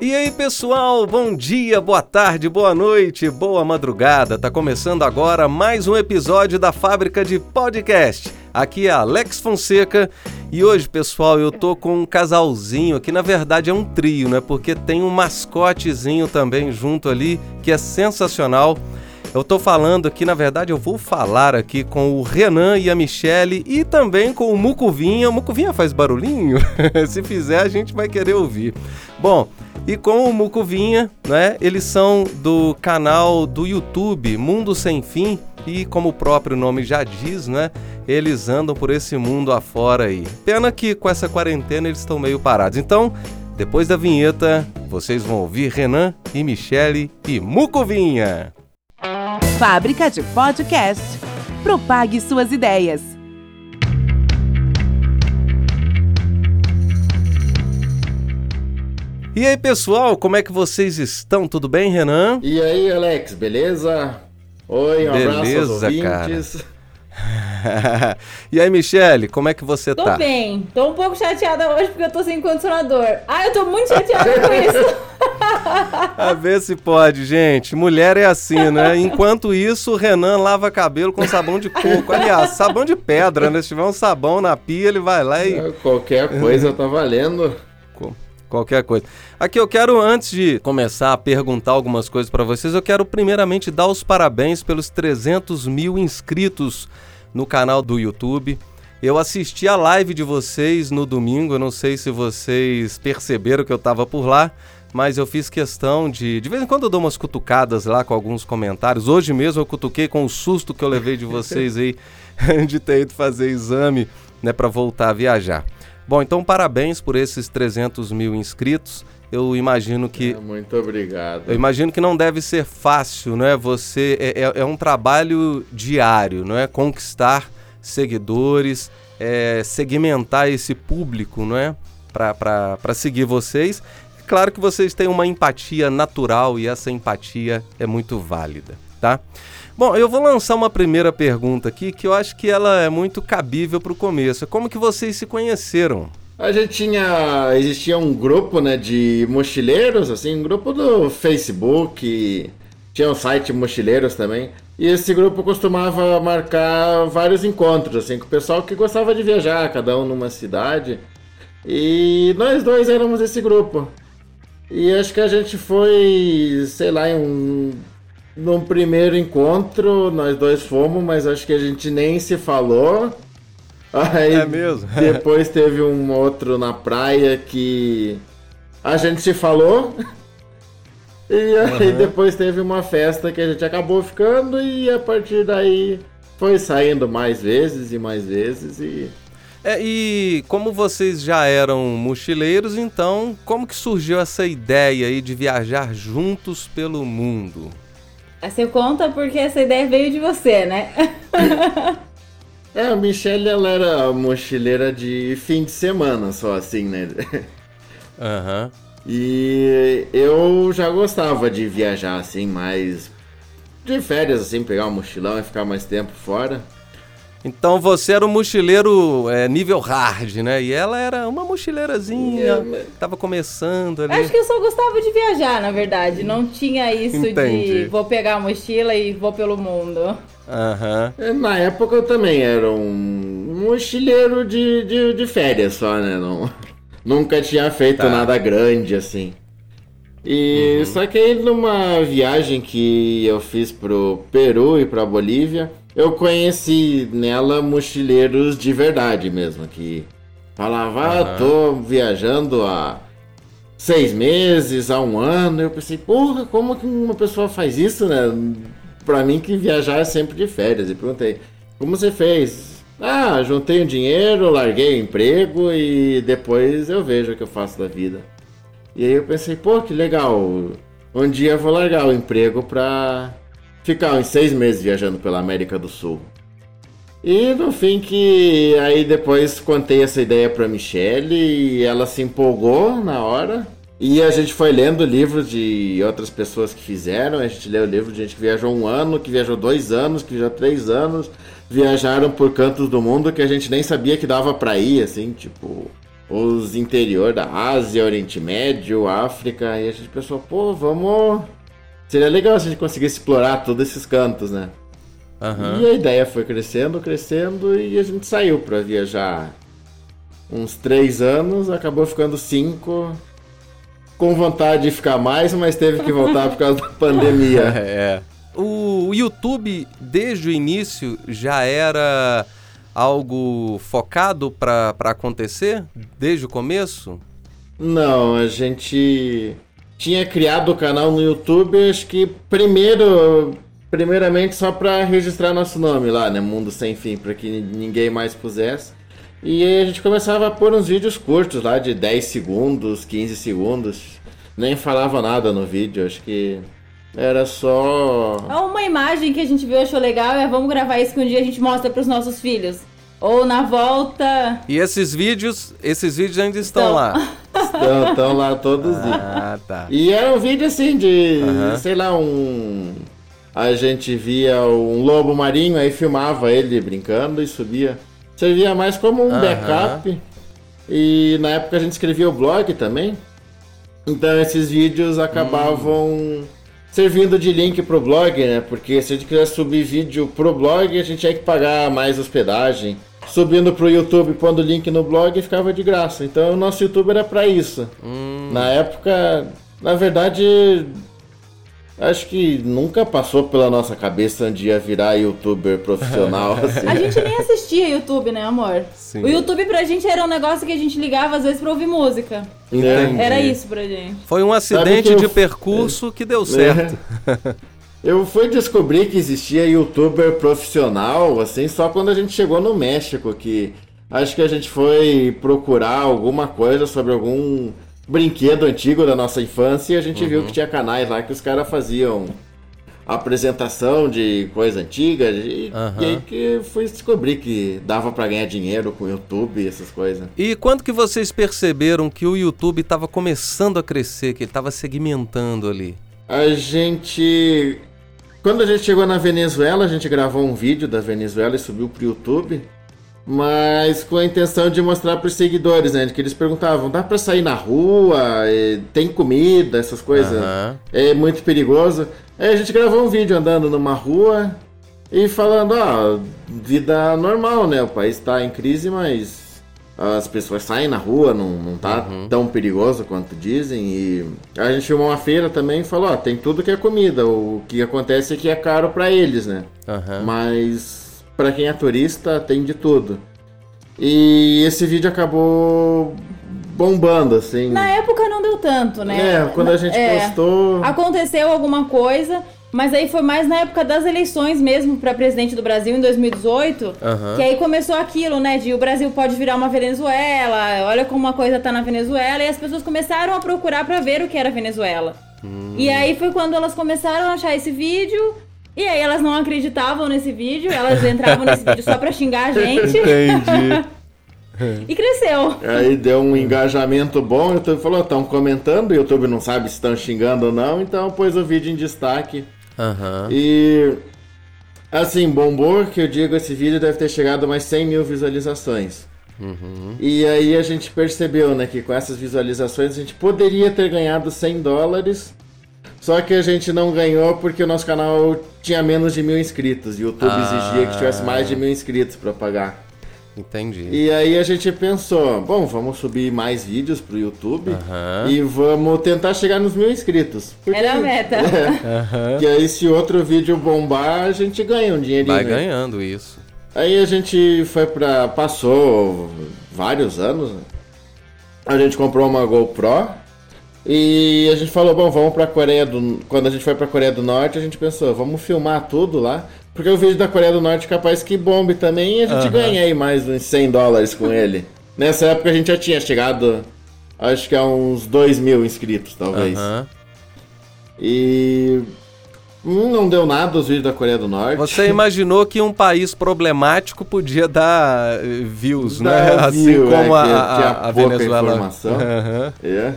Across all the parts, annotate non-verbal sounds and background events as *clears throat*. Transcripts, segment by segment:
E aí, pessoal, bom dia, boa tarde, boa noite, boa madrugada. Tá começando agora mais um episódio da Fábrica de Podcast. Aqui é Alex Fonseca e hoje, pessoal, eu tô com um casalzinho que na verdade é um trio, né? Porque tem um mascotezinho também junto ali que é sensacional. Eu tô falando aqui, na verdade, eu vou falar aqui com o Renan e a Michele e também com o Mucuvinha. O Mucuvinha faz barulhinho? *laughs* Se fizer, a gente vai querer ouvir. Bom, e com o Mucuvinha, né? Eles são do canal do YouTube Mundo Sem Fim e como o próprio nome já diz, né? Eles andam por esse mundo afora aí. Pena que com essa quarentena eles estão meio parados. Então, depois da vinheta, vocês vão ouvir Renan e Michele e Mucuvinha. Fábrica de Podcast. Propague suas ideias. E aí, pessoal, como é que vocês estão? Tudo bem, Renan? E aí, Alex, beleza? Oi, um Beleza, abraço aos ouvintes. cara. *laughs* e aí, Michele, como é que você Tô tá? bem. Tô um pouco chateada hoje porque eu tô sem condicionador. Ah, eu tô muito chateada com isso. *laughs* A ver se pode, gente. Mulher é assim, né? Enquanto isso, o Renan lava cabelo com sabão de coco. Aliás, sabão de pedra, né? Se tiver um sabão na pia, ele vai lá e Qualquer coisa tá valendo. Qualquer coisa. Aqui eu quero, antes de começar a perguntar algumas coisas pra vocês, eu quero primeiramente dar os parabéns pelos 300 mil inscritos no canal do YouTube. Eu assisti a live de vocês no domingo, eu não sei se vocês perceberam que eu tava por lá, mas eu fiz questão de. De vez em quando eu dou umas cutucadas lá com alguns comentários. Hoje mesmo eu cutuquei com o susto que eu levei de vocês aí *laughs* de ter ido fazer exame, né, pra voltar a viajar. Bom, então parabéns por esses 300 mil inscritos. Eu imagino que É, Muito obrigado. eu imagino que não deve ser fácil, não é? Você é, é- é um trabalho diário, não é? Conquistar seguidores, é, segmentar esse público, não é? Para seguir vocês. Claro que vocês têm uma empatia natural e essa empatia é muito válida, tá? Bom, eu vou lançar uma primeira pergunta aqui que eu acho que ela é muito cabível para o começo. Como que vocês se conheceram? A gente tinha. Existia um grupo, né, de mochileiros, assim, um grupo do Facebook. Tinha um site Mochileiros também. E esse grupo costumava marcar vários encontros, assim, com o pessoal que gostava de viajar, cada um numa cidade. E nós dois éramos esse grupo. E acho que a gente foi, sei lá, em um. Num primeiro encontro, nós dois fomos, mas acho que a gente nem se falou. Aí, É mesmo? *laughs* Depois teve um outro na praia que a gente se falou. *laughs* E aí depois teve uma festa que a gente acabou ficando e a partir daí foi saindo mais vezes e mais vezes e É, e como vocês já eram mochileiros, então como que surgiu essa ideia aí de viajar juntos pelo mundo? Aí Você conta porque essa ideia veio de você, né? *laughs* É, a Michelle ela era mochileira de fim de semana só assim, né? *laughs* Aham. E eu já gostava de viajar assim, mais de férias assim, pegar um mochilão e ficar mais tempo fora. Então você era um mochileiro é, nível hard, né? E ela era uma mochileirazinha, É, tava começando ali. Acho que eu só gostava de viajar, na verdade. Não tinha isso Entendi. de vou pegar a mochila e vou pelo mundo. Aham. É, Na época eu também era um mochileiro de, de, de férias só, né? Não, nunca tinha feito Tá. nada grande assim. E só que aí numa viagem que eu fiz pro Peru e pra Bolívia, eu conheci nela mochileiros de verdade mesmo, que falava, ah, Aham. tô viajando há seis meses, há um ano. Eu pensei, porra, como que uma pessoa faz isso, né? Pra mim que viajar é sempre de férias. E perguntei, como você fez? Ah, juntei um dinheiro, larguei o emprego e depois eu vejo o que eu faço da vida. E aí eu pensei, pô, que legal. Um dia eu vou largar o emprego pra ficar uns seis meses viajando pela América do Sul. E no fim que aí depois contei essa ideia pra Michelle e ela se empolgou na hora. E a gente foi lendo livros de outras pessoas que fizeram. A gente leu livro de gente que viajou um ano, que viajou dois anos, que viajou três anos. Viajaram por cantos do mundo que a gente nem sabia que dava pra ir, assim, tipo os interior da Ásia, Oriente Médio, África. E a gente pensou, pô, vamos. Seria legal se a gente conseguisse explorar todos esses cantos, né? Aham. E a ideia foi crescendo, crescendo e a gente saiu pra viajar uns três anos, acabou ficando cinco, com vontade de ficar mais, mas teve que voltar por causa da *laughs* pandemia. É. O YouTube, desde o início, já era algo focado pra acontecer? Desde o começo? Não, a gente tinha criado o canal no YouTube, acho que primeiro, primeiramente só pra registrar nosso nome lá, né, Mundo Sem Fim, pra que ninguém mais pusesse. E a gente começava a pôr uns vídeos curtos lá de 10 segundos, 15 segundos. Nem falava nada no vídeo, acho que era só uma imagem que a gente viu, achou legal, é vamos gravar isso que um dia a gente mostra pros nossos filhos. Ou na volta. E esses vídeos, esses vídeos ainda estão Então. lá. Estão, estão lá todos os dias. Ah, tá. E era um vídeo assim de, sei lá, um. A gente via um lobo marinho, aí filmava ele brincando e subia. Servia mais como um backup. E na época a gente escrevia o blog também. Então esses vídeos acabavam servindo de link pro blog, né? Porque se a gente quisesse subir vídeo pro blog, a gente tinha que pagar mais hospedagem. Subindo pro YouTube, pondo o link no blog, ficava de graça. Então o nosso YouTube era pra isso. Na época, na verdade, acho que nunca passou pela nossa cabeça um dia virar youtuber profissional, *laughs* assim. A gente nem assistia YouTube, né, amor? Sim. O YouTube pra gente era um negócio que a gente ligava às vezes pra ouvir música. Entendi. Era isso pra gente. Foi um acidente eu- de percurso que deu certo. *laughs* Eu fui descobrir que existia youtuber profissional, assim, só quando a gente chegou no México, que acho que a gente foi procurar alguma coisa sobre algum brinquedo antigo da nossa infância e a gente viu que tinha canais lá que os caras faziam apresentação de coisa antiga e, Aham. e aí que fui descobrir que dava pra ganhar dinheiro com YouTube e essas coisas. E quando que vocês perceberam que o YouTube estava começando a crescer, que ele estava segmentando ali? A gente. Quando a gente chegou na Venezuela, a gente gravou um vídeo da Venezuela e subiu pro YouTube. Mas com a intenção de mostrar pros seguidores, né? Que eles perguntavam: dá pra sair na rua? Tem comida? Essas coisas. Aham. É muito perigoso. Aí a gente gravou um vídeo andando numa rua e falando: ó, vida normal, né? O país tá em crise, mas as pessoas saem na rua, não, não tá tão perigoso quanto dizem. E a gente filmou uma feira também e falou: ó, tem tudo que é comida. O que acontece é que é caro pra eles, né? Aham. Mas pra quem é turista tem de tudo. E esse vídeo acabou bombando, assim. Na época não deu tanto, né? É, quando a gente É. postou. Aconteceu alguma coisa, mas aí foi mais na época das eleições mesmo pra presidente do Brasil em 2018. Aham. Que aí começou aquilo, né? De o Brasil pode virar uma Venezuela, olha como uma coisa tá na Venezuela, e as pessoas começaram a procurar pra ver o que era Venezuela. E aí foi quando elas começaram a achar esse vídeo, e aí elas não acreditavam nesse vídeo, elas entravam nesse vídeo só pra xingar a gente, Entendi. *laughs* e cresceu. Aí deu um engajamento bom, o YouTube falou, estão comentando, o YouTube não sabe se estão xingando ou não, então pôs o vídeo em destaque. Aham. E assim, bombou, que eu digo, esse vídeo deve ter chegado a mais 100 mil visualizações. E aí a gente percebeu, né, que com essas visualizações a gente poderia ter ganhado 100 dólares, só que a gente não ganhou porque o nosso canal tinha menos de mil inscritos. E o YouTube Ah. exigia que tivesse mais de mil inscritos para pagar. Entendi. E aí a gente pensou, bom, vamos subir mais vídeos pro YouTube Aham. e vamos tentar chegar nos mil inscritos. Porque- Era a meta. *laughs* É, que aí se outro vídeo bombar, a gente ganha um dinheirinho. Vai ganhando isso. Aí a gente foi pra. passou vários anos. né? A gente comprou uma GoPro e a gente falou, bom, vamos pra Coreia do. Quando a gente foi pra Coreia do Norte, a gente pensou, vamos filmar tudo lá. Porque o vídeo da Coreia do Norte capaz que bombe também e a gente Aham. ganha aí mais uns 100 dólares com ele. *laughs* Nessa época a gente já tinha chegado, acho que a uns 2 mil inscritos, talvez. Aham. E Hum, não deu nada os vídeos da Coreia do Norte. Você imaginou que um país problemático podia dar eh, views, Dá né? *laughs* Assim view, como é, a, que a- tinha a pouca Venezuela. informação. Aham. É.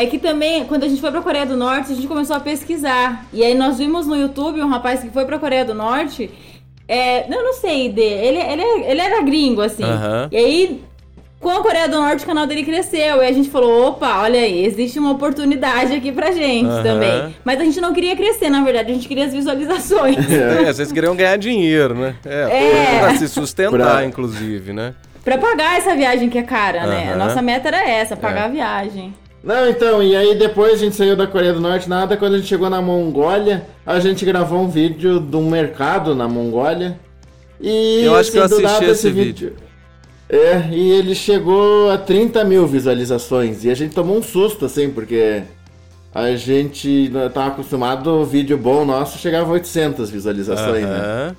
É que também, quando a gente foi pra Coreia do Norte, a gente começou a pesquisar. E aí nós vimos no YouTube um rapaz que foi pra Coreia do Norte. É, eu não sei, de, ele, ele, ele era gringo, assim. Aham. E aí, com a Coreia do Norte, o canal dele cresceu. E a gente falou: opa, olha aí, existe uma oportunidade aqui pra gente Aham. também. Mas a gente não queria crescer, na verdade, a gente queria as visualizações. *laughs* É, vocês queriam ganhar dinheiro, né? É. É, pra se sustentar, Pra- inclusive, né? pra pagar essa viagem que é cara, né? A nossa meta era essa, pagar É. a viagem. Não, então, e aí depois a gente saiu da Coreia do Norte, nada, quando a gente chegou na Mongólia, a gente gravou um vídeo de um mercado na Mongólia. E Eu acho que eu assim, assisti esse vídeo. É, e ele chegou a 30 mil visualizações. E a gente tomou um susto, assim, porque a gente tava acostumado, o vídeo bom nosso chegava a 800 visualizações, né? Aham.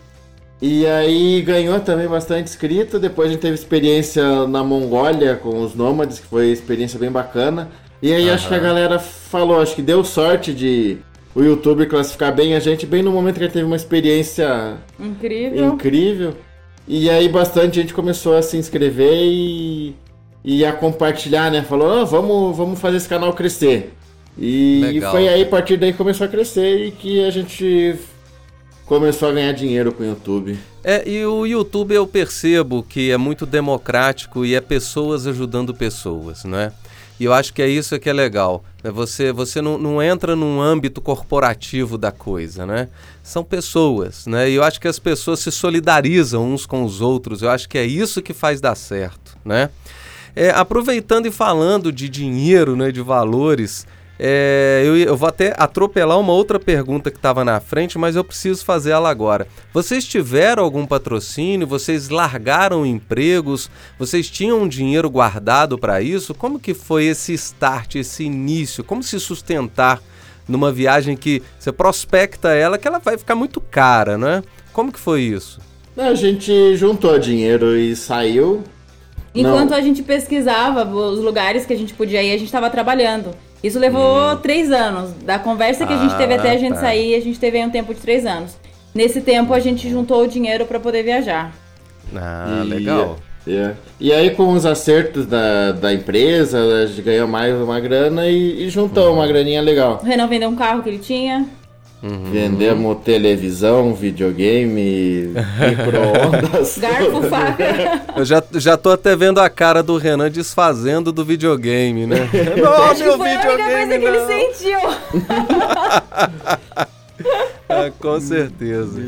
E aí ganhou também bastante inscrito. Depois a gente teve experiência na Mongólia com os nômades, que foi uma experiência bem bacana. E aí acho que a galera falou, acho que deu sorte de o YouTube classificar bem a gente, bem no momento que a gente teve uma experiência Incrível. incrível. E aí bastante gente começou a se inscrever e, e a compartilhar, né? Falou, "Ah, vamos, vamos fazer esse canal crescer. E, Legal. foi aí, a partir daí começou a crescer e que a gente começou a ganhar dinheiro com o YouTube. É, e o YouTube eu percebo que é muito democrático e é pessoas ajudando pessoas, né? E eu acho que é isso que é legal. né? Você, você não, não entra num âmbito corporativo da coisa, né? São pessoas, né? E eu acho que as pessoas se solidarizam uns com os outros. Eu acho que é isso que faz dar certo, né? É, aproveitando e falando de dinheiro, né, de valores, é, eu, eu vou até atropelar uma outra pergunta que estava na frente, mas eu preciso fazer ela agora. Vocês tiveram algum patrocínio? Vocês largaram empregos? Vocês tinham um dinheiro guardado para isso? Como que foi esse start, esse início? Como se sustentar numa viagem que você prospecta ela, que ela vai ficar muito cara, né? Como que foi isso? A gente juntou dinheiro e saiu. Enquanto Não. a gente pesquisava os lugares que a gente podia ir, a gente estava trabalhando. Isso levou três anos. Da conversa que a gente Hum. Ah, teve até a gente tá. sair, a gente teve aí um tempo de três anos. Nesse tempo, a gente juntou o dinheiro para poder viajar. Ah, E- legal. é. E aí com os acertos da, da empresa, a gente ganhou mais uma grana e, e juntou uma graninha legal. O Renan vendeu um carro que ele tinha. Uhum. Vendemos televisão, videogame, micro-ondas. *laughs* Garfo, faca. Eu já, já tô até vendo a cara do Renan desfazendo do videogame, né? *laughs* Não, meu foi a única videogame coisa que ele não. sentiu. É, *laughs* com certeza.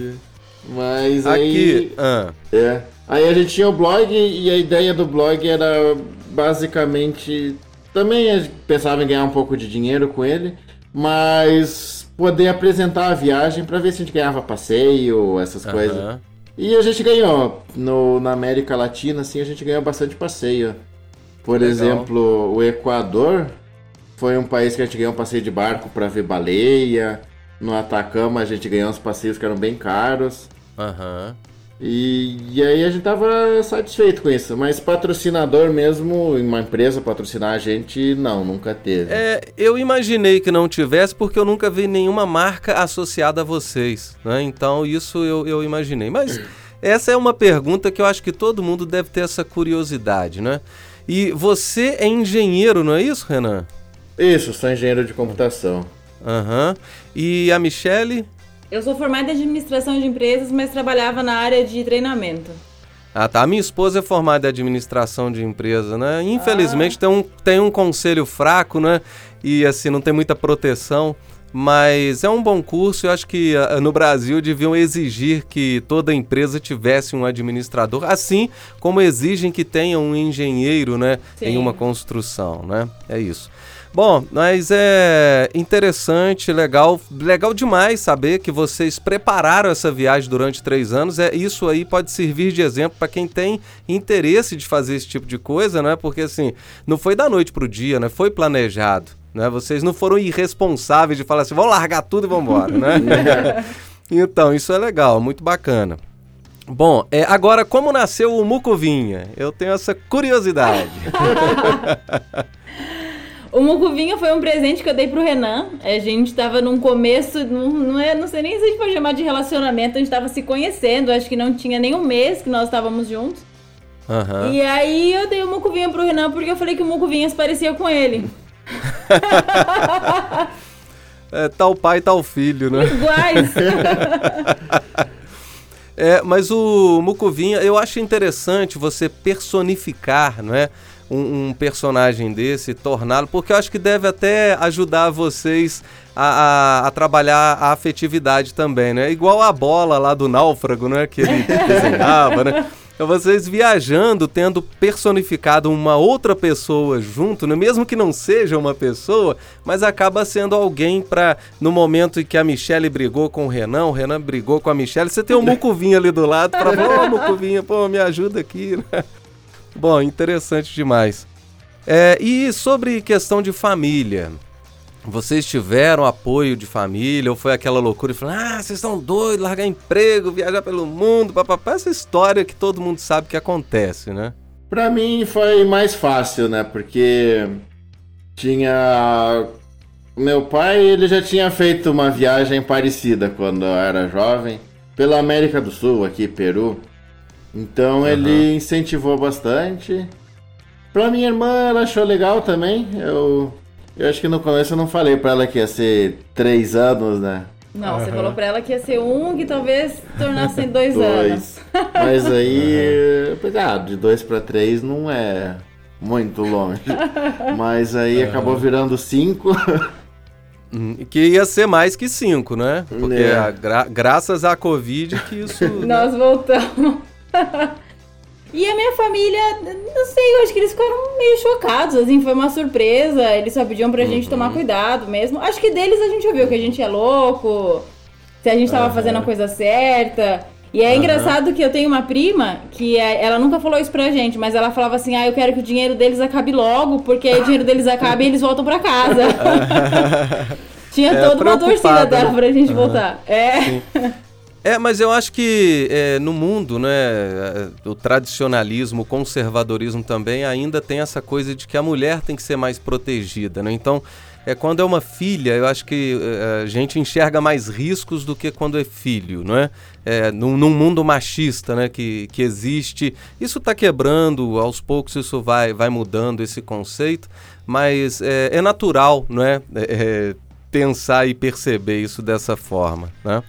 Mas Aqui, aí. ah, É. Aí a gente tinha o blog e a ideia do blog era basicamente. Também a gente pensava em ganhar um pouco de dinheiro com ele, mas poder apresentar a viagem para ver se a gente ganhava passeio, essas coisas. aham. E a gente ganhou. No, na América Latina, assim, a gente ganhou bastante passeio. Por Legal. exemplo, o Equador foi um país que a gente ganhou um passeio de barco para ver baleia. No Atacama a gente ganhou uns passeios que eram bem caros. aham. E, e aí a gente tava satisfeito com isso. Mas patrocinador mesmo, uma empresa patrocinar a gente, não, nunca teve. É, eu imaginei que não tivesse porque eu nunca vi nenhuma marca associada a vocês, né? Então isso eu, eu imaginei. Mas *clears throat* essa é uma pergunta que eu acho que todo mundo deve ter essa curiosidade, né? E você é engenheiro, não é isso, Renan? Isso, sou engenheiro de computação. Aham. E a Michele? Eu sou formada em administração de empresas, mas trabalhava na área de treinamento. Ah, tá. A minha esposa é formada em administração de empresa, né? Infelizmente tem, um, tem um conselho fraco, né? E assim, não tem muita proteção. Mas é um bom curso. Eu acho que ah, no Brasil deviam exigir que toda empresa tivesse um administrador, assim como exigem que tenha um engenheiro, né? Em Sim. uma construção, né? É isso. Bom, mas é interessante, legal, legal demais saber que vocês prepararam essa viagem durante três anos. É isso aí pode servir de exemplo para quem tem interesse de fazer esse tipo de coisa, né? Porque assim, não foi da noite pro dia, né? Foi planejado, né? Vocês não foram irresponsáveis de falar assim, vamos largar tudo e vamos embora, né? *laughs* então isso é legal, muito bacana. Bom, é, agora como nasceu o Mucovinha? Eu tenho essa curiosidade. *laughs* O Mucuvinha foi um presente que eu dei pro Renan. A gente tava num começo, não, não, é, não sei nem se a gente pode chamar de relacionamento, a gente tava se conhecendo, acho que não tinha nem um mês que nós estávamos juntos. Aham. E aí eu dei o Mucuvinha pro Renan porque eu falei que o Mucuvinha se parecia com ele. *laughs* É tal pai, tal filho, né? Iguais. *laughs* É, mas o Mucuvinha, eu acho interessante você personificar, não é? Um, um personagem desse, torná-lo, porque eu acho que deve até ajudar vocês a, a- a trabalhar a afetividade também, né? Igual a bola lá do náufrago, né? Que ele *laughs* desenhava, né? Então vocês viajando, tendo personificado uma outra pessoa junto, né? mesmo que não seja uma pessoa, mas acaba sendo alguém para no momento em que a Michelle brigou com o Renan, o Renan brigou com a Michelle, você tem o Mucuvinha ali do lado para falar, ô Mucuvinha, pô, me ajuda aqui, né? Bom, interessante demais. É, e sobre questão de família, vocês tiveram apoio de família ou foi aquela loucura de falar, ah, vocês estão doidos, largar emprego, viajar pelo mundo, papapá, essa história que todo mundo sabe que acontece, né? Pra mim foi mais fácil, né? Porque tinha. Meu pai, ele já tinha feito uma viagem parecida quando eu era jovem, pela América do Sul, aqui, Peru. Então ele incentivou bastante. Pra minha irmã, ela achou legal também. Eu, eu acho que no começo eu não falei pra ela que ia ser três anos, né? Não, você falou pra ela que ia ser um que talvez tornasse em dois, anos. Dois. *laughs* Mas aí, pensei, ah, de dois pra três não é muito longe. *laughs* Mas aí acabou virando cinco. Hum, Que ia ser mais que cinco, né? Porque É. a gra- graças à Covid que isso. *laughs* né? Nós voltamos. *laughs* E a minha família, não sei, eu acho que eles ficaram meio chocados, assim, foi uma surpresa. Eles só pediam pra gente tomar cuidado mesmo. Acho que deles a gente ouviu que a gente é louco, se a gente tava fazendo a coisa certa. E é engraçado que eu tenho uma prima que é- ela nunca falou isso pra gente, mas ela falava assim: ah, eu quero que o dinheiro deles acabe logo, porque aí o dinheiro deles acaba e eles voltam pra casa. *laughs* Tinha É, toda uma torcida dela né? pra gente voltar. É. *laughs* É, mas eu acho que é, no mundo, né, é, o tradicionalismo, o conservadorismo também ainda tem essa coisa de que a mulher tem que ser mais protegida, né? Então, é quando é uma filha, eu acho que é, a gente enxerga mais riscos do que quando é filho, não é? É, num, num mundo machista, né, que, que existe, isso está quebrando, aos poucos isso vai, vai mudando esse conceito, mas é, é natural, não é? É, é, pensar e perceber isso dessa forma, né?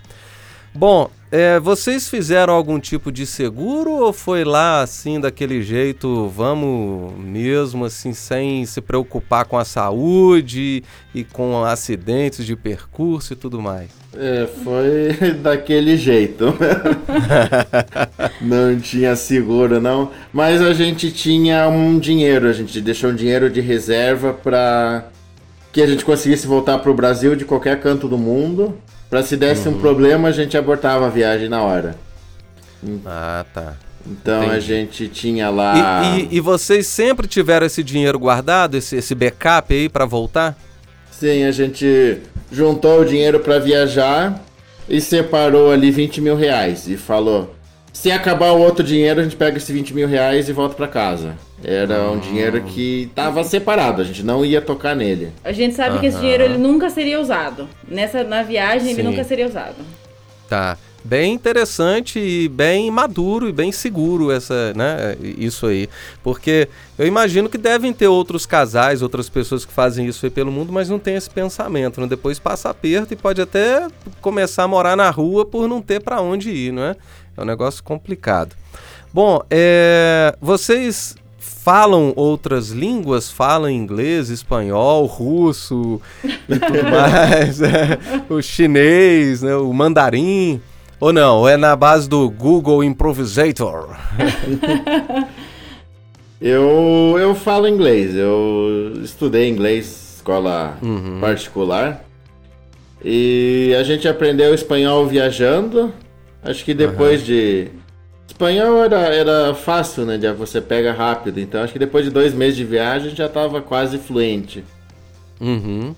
Bom, é, vocês fizeram algum tipo de seguro ou foi lá assim, daquele jeito, vamos mesmo assim, sem se preocupar com a saúde e com acidentes de percurso e tudo mais? É, foi *laughs* daquele jeito. *laughs* não tinha seguro, não. Mas a gente tinha um dinheiro, a gente deixou um dinheiro de reserva para que a gente conseguisse voltar pro Brasil de qualquer canto do mundo. Pra se desse um problema, a gente abortava a viagem na hora. Ah, tá. Então a Entendi. gente tinha lá. E, e- e vocês sempre tiveram esse dinheiro guardado, esse, esse backup aí pra voltar? Sim, a gente juntou o dinheiro pra viajar e separou ali 20 mil reais. E falou: se acabar o outro dinheiro, a gente pega esse 20 mil reais e volta pra casa. Era um dinheiro que tava separado, a gente não ia tocar nele. A gente sabe que esse dinheiro ele nunca seria usado. Nessa na viagem ele Sim. nunca seria usado. Tá. Bem interessante e bem maduro e bem seguro essa, né, isso aí. Porque eu imagino que devem ter outros casais, outras pessoas que fazem isso aí pelo mundo, mas não tem esse pensamento, né? Depois passa aperto e pode até começar a morar na rua por não ter para onde ir, não é? É um negócio complicado. Bom, é, vocês falam outras línguas? Falam inglês, espanhol, russo e tudo *laughs* mais? é, o chinês, né, o mandarim? Ou não? É na base do Google Improvisator? *laughs* Eu, eu falo inglês, eu estudei inglês, escola particular. E a gente aprendeu espanhol viajando. Acho que depois de. Espanhol era, era fácil, né? Você pega rápido. Então acho que depois de dois meses de viagem já estava quase fluente. Uhum.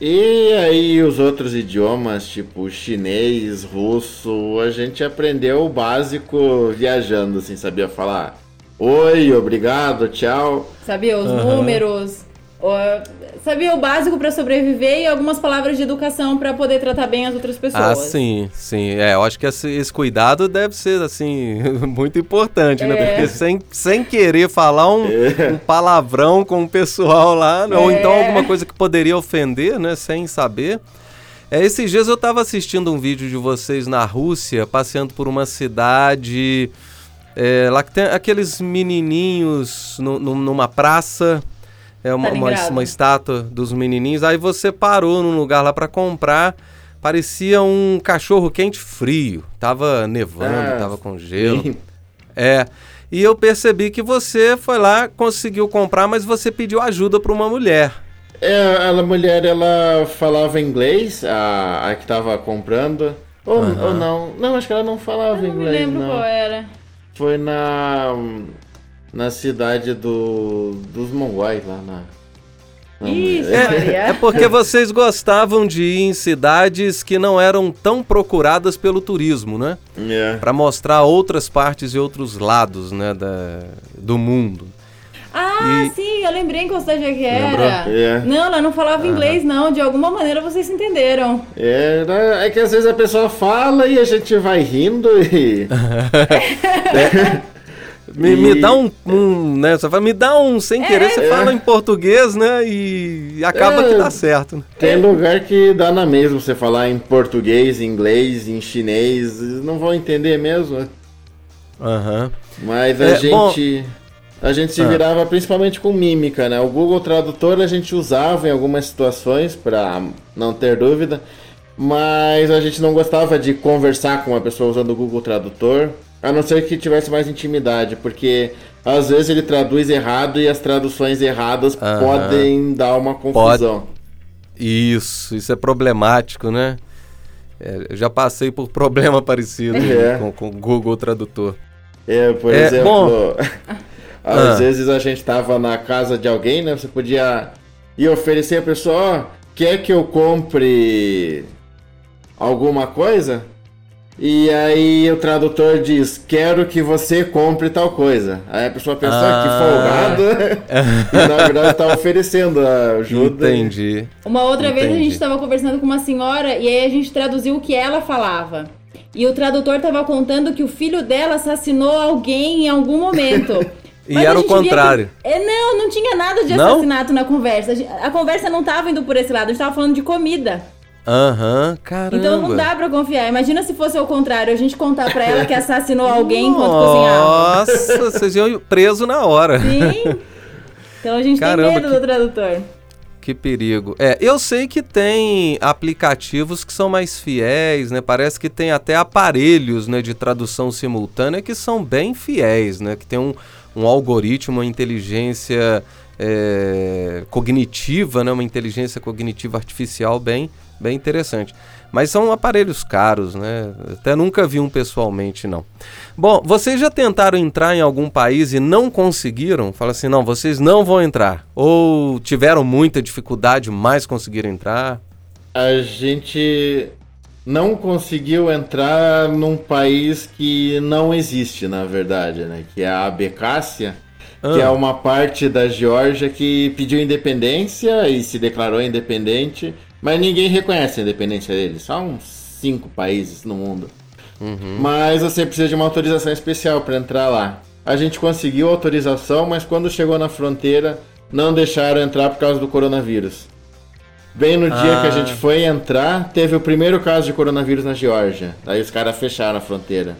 E aí os outros idiomas, tipo chinês, russo, a gente aprendeu o básico viajando, assim, sabia falar oi, obrigado, tchau. Sabia os números, sabia o básico para sobreviver e algumas palavras de educação para poder tratar bem as outras pessoas. Ah, sim, sim. É, eu acho que esse, esse cuidado deve ser, assim, *laughs* muito importante, né? é. né? Porque sem, sem querer falar um, é. um palavrão com o pessoal lá, é. ou então alguma coisa que poderia ofender, né? Sem saber. É, esses dias eu estava assistindo um vídeo de vocês na Rússia, passeando por uma cidade. É, lá que tem aqueles menininhos no, no, numa praça é uma, uma, uma, estátua dos menininhos. Aí você parou num lugar lá para comprar. Parecia um cachorro quente frio. Tava nevando, ah, tava com gelo. Sim. É. E eu percebi que você foi lá, conseguiu comprar, mas você pediu ajuda para uma mulher. É, a mulher ela falava inglês, a, a que tava comprando. Ou, uhum. ou não. Não, acho que ela não falava eu não inglês. Não lembro não. qual era. Foi na na cidade do, dos mongóis lá na. é, é, porque vocês gostavam de ir em cidades que não eram tão procuradas pelo turismo, né? É. Para mostrar outras partes e outros lados, né, da, do mundo. Ah, e... sim, eu lembrei em qual cidade é que era. É. Não, ela não falava inglês, não. De alguma maneira vocês se entenderam. É, né, é que às vezes a pessoa fala e a gente vai rindo e. *laughs* *laughs* é. Me, e... me dá um, um, né? Você fala, me dá um sem querer, é, você é. fala em português, né? E acaba é, que dá certo. Né? Tem lugar que dá na mesma você falar em português, em inglês, em chinês, não vão entender mesmo. Aham. Uhum. Mas a é, gente. Bom... A gente se ah. virava principalmente com mímica, né? O Google Tradutor a gente usava em algumas situações, para não ter dúvida, mas a gente não gostava de conversar com uma pessoa usando o Google Tradutor. A não ser que tivesse mais intimidade, porque às vezes ele traduz errado e as traduções erradas podem dar uma confusão. Pode... Isso, isso é problemático, né? É, eu já passei por problema *laughs* parecido é. com, com o Google Tradutor. É, por é, exemplo, bom... *laughs* às ah. vezes a gente tava na casa de alguém, né? Você podia ir oferecer a pessoa, ó, oh, quer que eu compre alguma coisa? E aí o tradutor diz: Quero que você compre tal coisa. Aí a pessoa pensa ah, que folgado. *laughs* e na verdade está oferecendo a ajuda. Entendi. Uma outra Entendi. vez a gente estava conversando com uma senhora e aí a gente traduziu o que ela falava. E o tradutor estava contando que o filho dela assassinou alguém em algum momento. *laughs* e Mas era o contrário. Que... É, não, não tinha nada de assassinato não? na conversa. A conversa não estava indo por esse lado, a gente estava falando de comida. Aham, uhum, caramba. Então não dá pra confiar. Imagina se fosse o contrário, a gente contar pra ela que assassinou alguém enquanto cozinhava. Nossa, *laughs* vocês iam preso na hora. Sim. Então a gente caramba, tem medo que... do tradutor. Que perigo. É, eu sei que tem aplicativos que são mais fiéis, né? Parece que tem até aparelhos né, de tradução simultânea que são bem fiéis, né? Que tem um, um algoritmo, uma inteligência é, cognitiva, né? Uma inteligência cognitiva artificial bem bem interessante. Mas são aparelhos caros, né? Até nunca vi um pessoalmente, não. Bom, vocês já tentaram entrar em algum país e não conseguiram? Fala assim, não, vocês não vão entrar. Ou tiveram muita dificuldade, mas conseguiram entrar? A gente não conseguiu entrar num país que não existe, na verdade, né? Que é a Abecácia, ah. que é uma parte da Geórgia que pediu independência e se declarou independente mas ninguém reconhece a independência deles. Só uns cinco países no mundo. Uhum. Mas você precisa de uma autorização especial para entrar lá. A gente conseguiu autorização, mas quando chegou na fronteira, não deixaram entrar por causa do coronavírus. Bem no dia que a ah. gente foi entrar, teve o primeiro caso de coronavírus na Geórgia. Aí os caras fecharam a fronteira.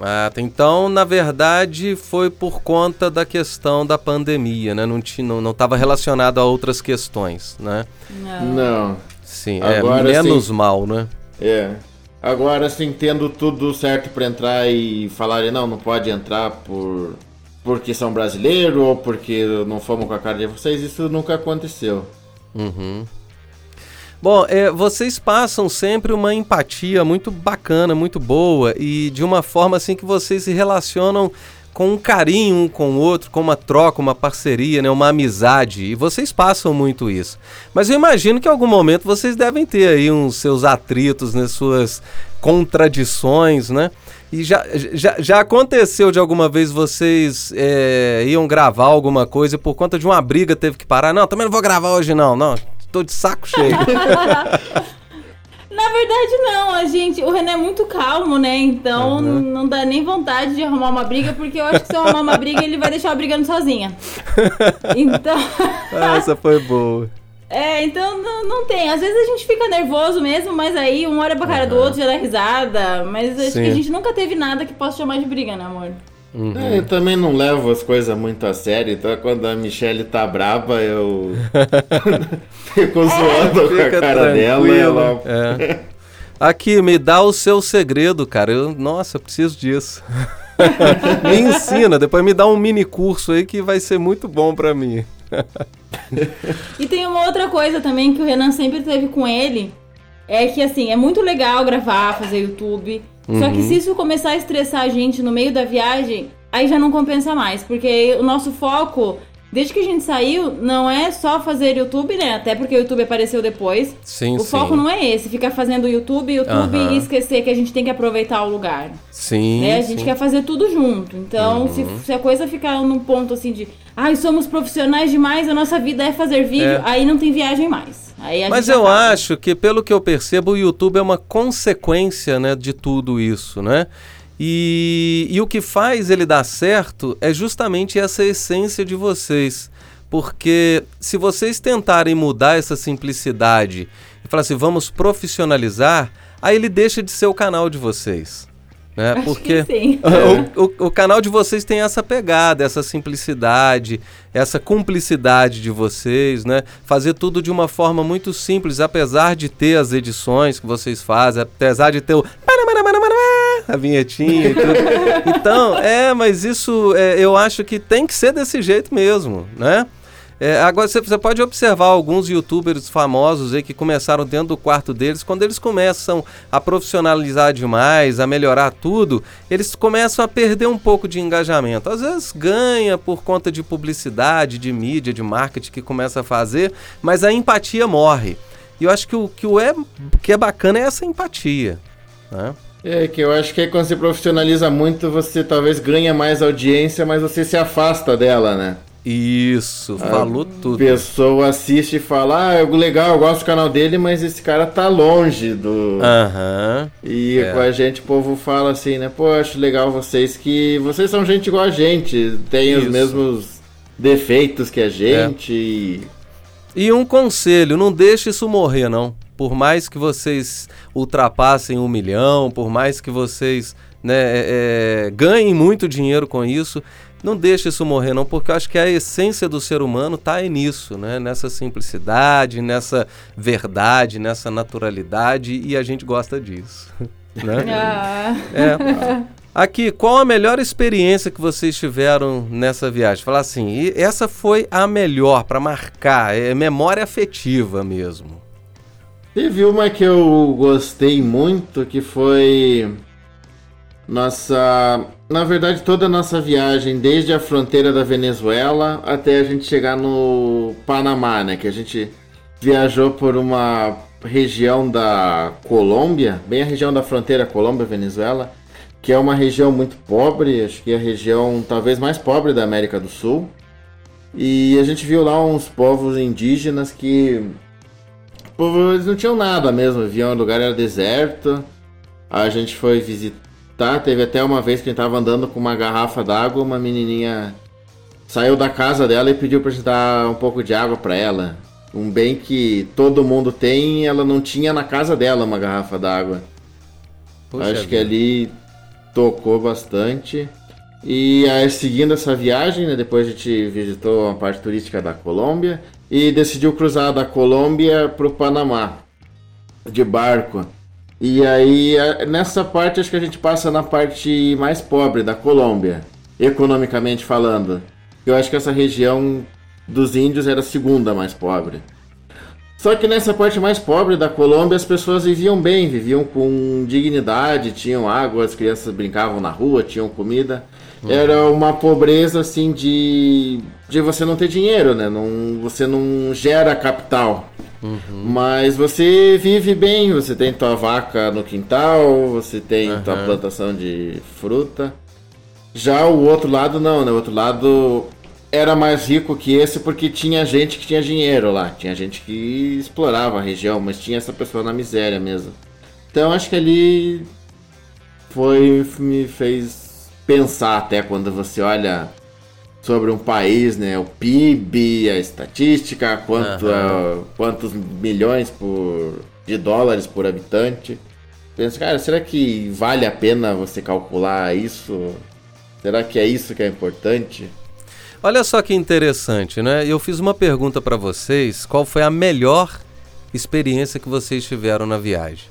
Ah, tá. então, na verdade, foi por conta da questão da pandemia, né? Não estava não, não relacionado a outras questões, né? Não. não. Sim, é Agora, é menos sim, mal, né? É. Agora, assim, tendo tudo certo para entrar e falarem, não, não pode entrar por porque são brasileiros ou porque não fomos com a cara de vocês, isso nunca aconteceu. Uhum. Bom, é, vocês passam sempre uma empatia muito bacana, muito boa e de uma forma assim que vocês se relacionam com um carinho um com o outro, com uma troca, uma parceria, né, uma amizade. E vocês passam muito isso. Mas eu imagino que em algum momento vocês devem ter aí uns seus atritos, né, suas contradições, né? E já, já, já aconteceu de alguma vez vocês é, iam gravar alguma coisa e por conta de uma briga teve que parar? Não, também não vou gravar hoje não. Não, tô de saco cheio. *laughs* Na verdade, não. A gente, o René é muito calmo, né? Então uhum. não dá nem vontade de arrumar uma briga, porque eu acho que se eu arrumar uma briga, ele vai deixar eu brigando sozinha. *laughs* Então. Essa foi boa. *laughs* É, então não, não tem. Às vezes a gente fica nervoso mesmo, mas aí um olha pra cara uhum. do outro já dá risada. Mas acho Sim. que a gente nunca teve nada que possa chamar de briga, né, amor? Uhum. É, eu também não levo as coisas muito a sério, então quando a Michelle tá brava, eu *laughs* fico zoando é, com a cara tranquilo. dela. Ela... É. *laughs* Aqui, me dá o seu segredo, cara. Eu, nossa, eu preciso disso. *laughs* me ensina, depois me dá um mini curso aí que vai ser muito bom para mim. e tem uma outra coisa também que o Renan sempre teve com ele, é que assim, é muito legal gravar, fazer YouTube, Uhum. Só que uhum. se isso começar a estressar a gente no meio da viagem, aí já não compensa mais, porque o nosso foco Desde que a gente saiu, não é só fazer YouTube, né? Até porque o YouTube apareceu depois. Sim, o sim. foco não é esse, ficar fazendo YouTube, YouTube uhum. e esquecer que a gente tem que aproveitar o lugar. Sim. Né? A gente sim. quer fazer tudo junto. Então, uhum. se, se, a coisa ficar num ponto assim de, ai, somos profissionais demais, a nossa vida é fazer vídeo, é. aí não tem viagem mais. Mas eu acho que, pelo que eu percebo, o YouTube é uma consequência né, de tudo isso, né? E, e o que faz ele dar certo é justamente essa essência de vocês. Porque se vocês tentarem mudar essa simplicidade e falar assim, vamos profissionalizar, aí ele deixa de ser o canal de vocês. Né? Acho Porque *laughs* o, o, o, canal de vocês tem essa pegada, essa simplicidade, essa cumplicidade de vocês, né? Fazer tudo de uma forma muito simples, apesar de ter as edições que vocês fazem, apesar de ter o *laughs* a vinhetinha e tudo. Então, é, mas isso é, eu acho que tem que ser desse jeito mesmo, né? É, agora você, pode observar alguns youtubers famosos aí que começaram dentro do quarto deles, quando eles começam a profissionalizar demais, a melhorar tudo, eles começam a perder um pouco de engajamento. Às vezes ganha por conta de publicidade, de mídia, de marketing que começa a fazer, mas a empatia morre. E eu acho que o que, o é, que é bacana é essa empatia. Né? É, que eu acho que aí quando se profissionaliza muito, você talvez ganha mais audiência, mas você se afasta dela, né? Isso, falou a tudo. A pessoa assiste e fala, ah, legal, eu gosto do canal dele, mas esse cara tá longe do. Aham. Uhum. E é. com a gente, o povo fala assim, né? Pô, acho legal vocês que. Vocês são gente igual a gente, tem Isso. os mesmos defeitos que a gente. É. E... e um conselho, não deixe isso morrer, não por mais que vocês ultrapassem um milhão, por mais que vocês né, é, é, ganhem muito dinheiro com isso, não deixe isso morrer não, porque eu acho que a essência do ser humano está nisso, né? nessa simplicidade, nessa verdade, nessa naturalidade, e a gente gosta disso. *laughs* Né? *laughs* Ah. É. Aqui, qual a melhor experiência que vocês tiveram nessa viagem? Falar assim, essa foi a melhor para marcar, é memória afetiva mesmo. Teve uma que eu gostei muito, que foi nossa, na verdade toda a nossa viagem desde a fronteira da Venezuela até a gente chegar no Panamá, né, que a gente viajou por uma região da Colômbia, bem a região da fronteira Colômbia-Venezuela, que é uma região muito pobre, acho que é a região talvez mais pobre da América do Sul. E a gente viu lá uns povos indígenas que eles não tinham nada mesmo, viam o lugar era deserto. A gente foi visitar, teve até uma vez que a gente tava andando com uma garrafa d'água, uma menininha saiu da casa dela e pediu pra gente dar um pouco de água para ela. Um bem que todo mundo tem, ela não tinha na casa dela uma garrafa d'água. Acho vida. que ali tocou bastante. E aí, seguindo essa viagem, né, depois a gente visitou a parte turística da Colômbia e decidiu cruzar da Colômbia para o Panamá de barco. E aí, nessa parte, acho que a gente passa na parte mais pobre da Colômbia, economicamente falando. Eu acho que essa região dos índios era a segunda mais pobre. Só que nessa parte mais pobre da Colômbia as pessoas viviam bem, viviam com dignidade, tinham água, as crianças brincavam na rua, tinham comida. Era uma pobreza assim de de você não ter dinheiro, né? Não, você não gera capital. Uhum. Mas você vive bem, você tem tua vaca no quintal, você tem uhum. tua plantação de fruta. Já o outro lado não, né? O outro lado era mais rico que esse porque tinha gente que tinha dinheiro lá, tinha gente que explorava a região, mas tinha essa pessoa na miséria mesmo. Então acho que ali foi me fez pensar até quando você olha sobre um país, né? O PIB, a estatística, quanto, uhum. quantos milhões por, de dólares por habitante. Pensa, cara, será que vale a pena você calcular isso? Será que é isso que é importante? Olha só que interessante, né? Eu fiz uma pergunta para vocês: qual foi a melhor experiência que vocês tiveram na viagem?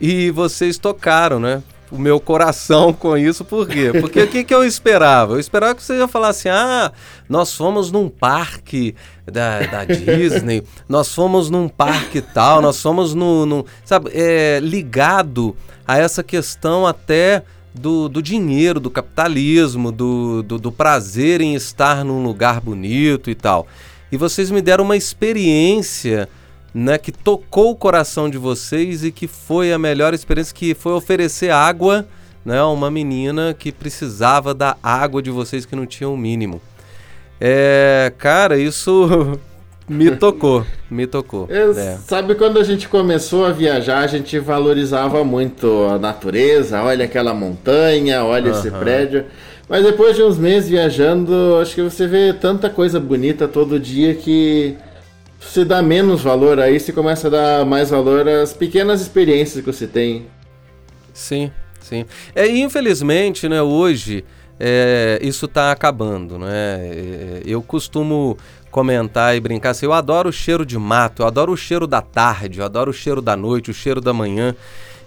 E vocês tocaram, né? O meu coração *laughs* com isso, por quê? Porque o que, que eu esperava? Eu esperava que você ia falar assim: ah, nós fomos num parque da, da *laughs* Disney, nós fomos num parque tal, nós fomos no. no sabe, é, ligado a essa questão até. Do, do dinheiro, do capitalismo, do, do, do prazer em estar num lugar bonito e tal. E vocês me deram uma experiência né, que tocou o coração de vocês e que foi a melhor experiência, que foi oferecer água né, a uma menina que precisava da água de vocês que não tinha o um mínimo. É, cara, isso *laughs* me tocou, me tocou. É. Sabe quando a gente começou a viajar, a gente valorizava muito a natureza, olha aquela montanha, olha esse prédio. Mas depois de uns meses viajando, acho que você vê tanta coisa bonita todo dia que você dá menos valor aí, você começa a dar mais valor às pequenas experiências que você tem. Sim, sim. É, infelizmente, né, hoje é, isso está acabando, né? É, eu costumo comentar e brincar assim, eu adoro o cheiro de mato, eu adoro o cheiro da tarde, eu adoro o cheiro da noite, o cheiro da manhã.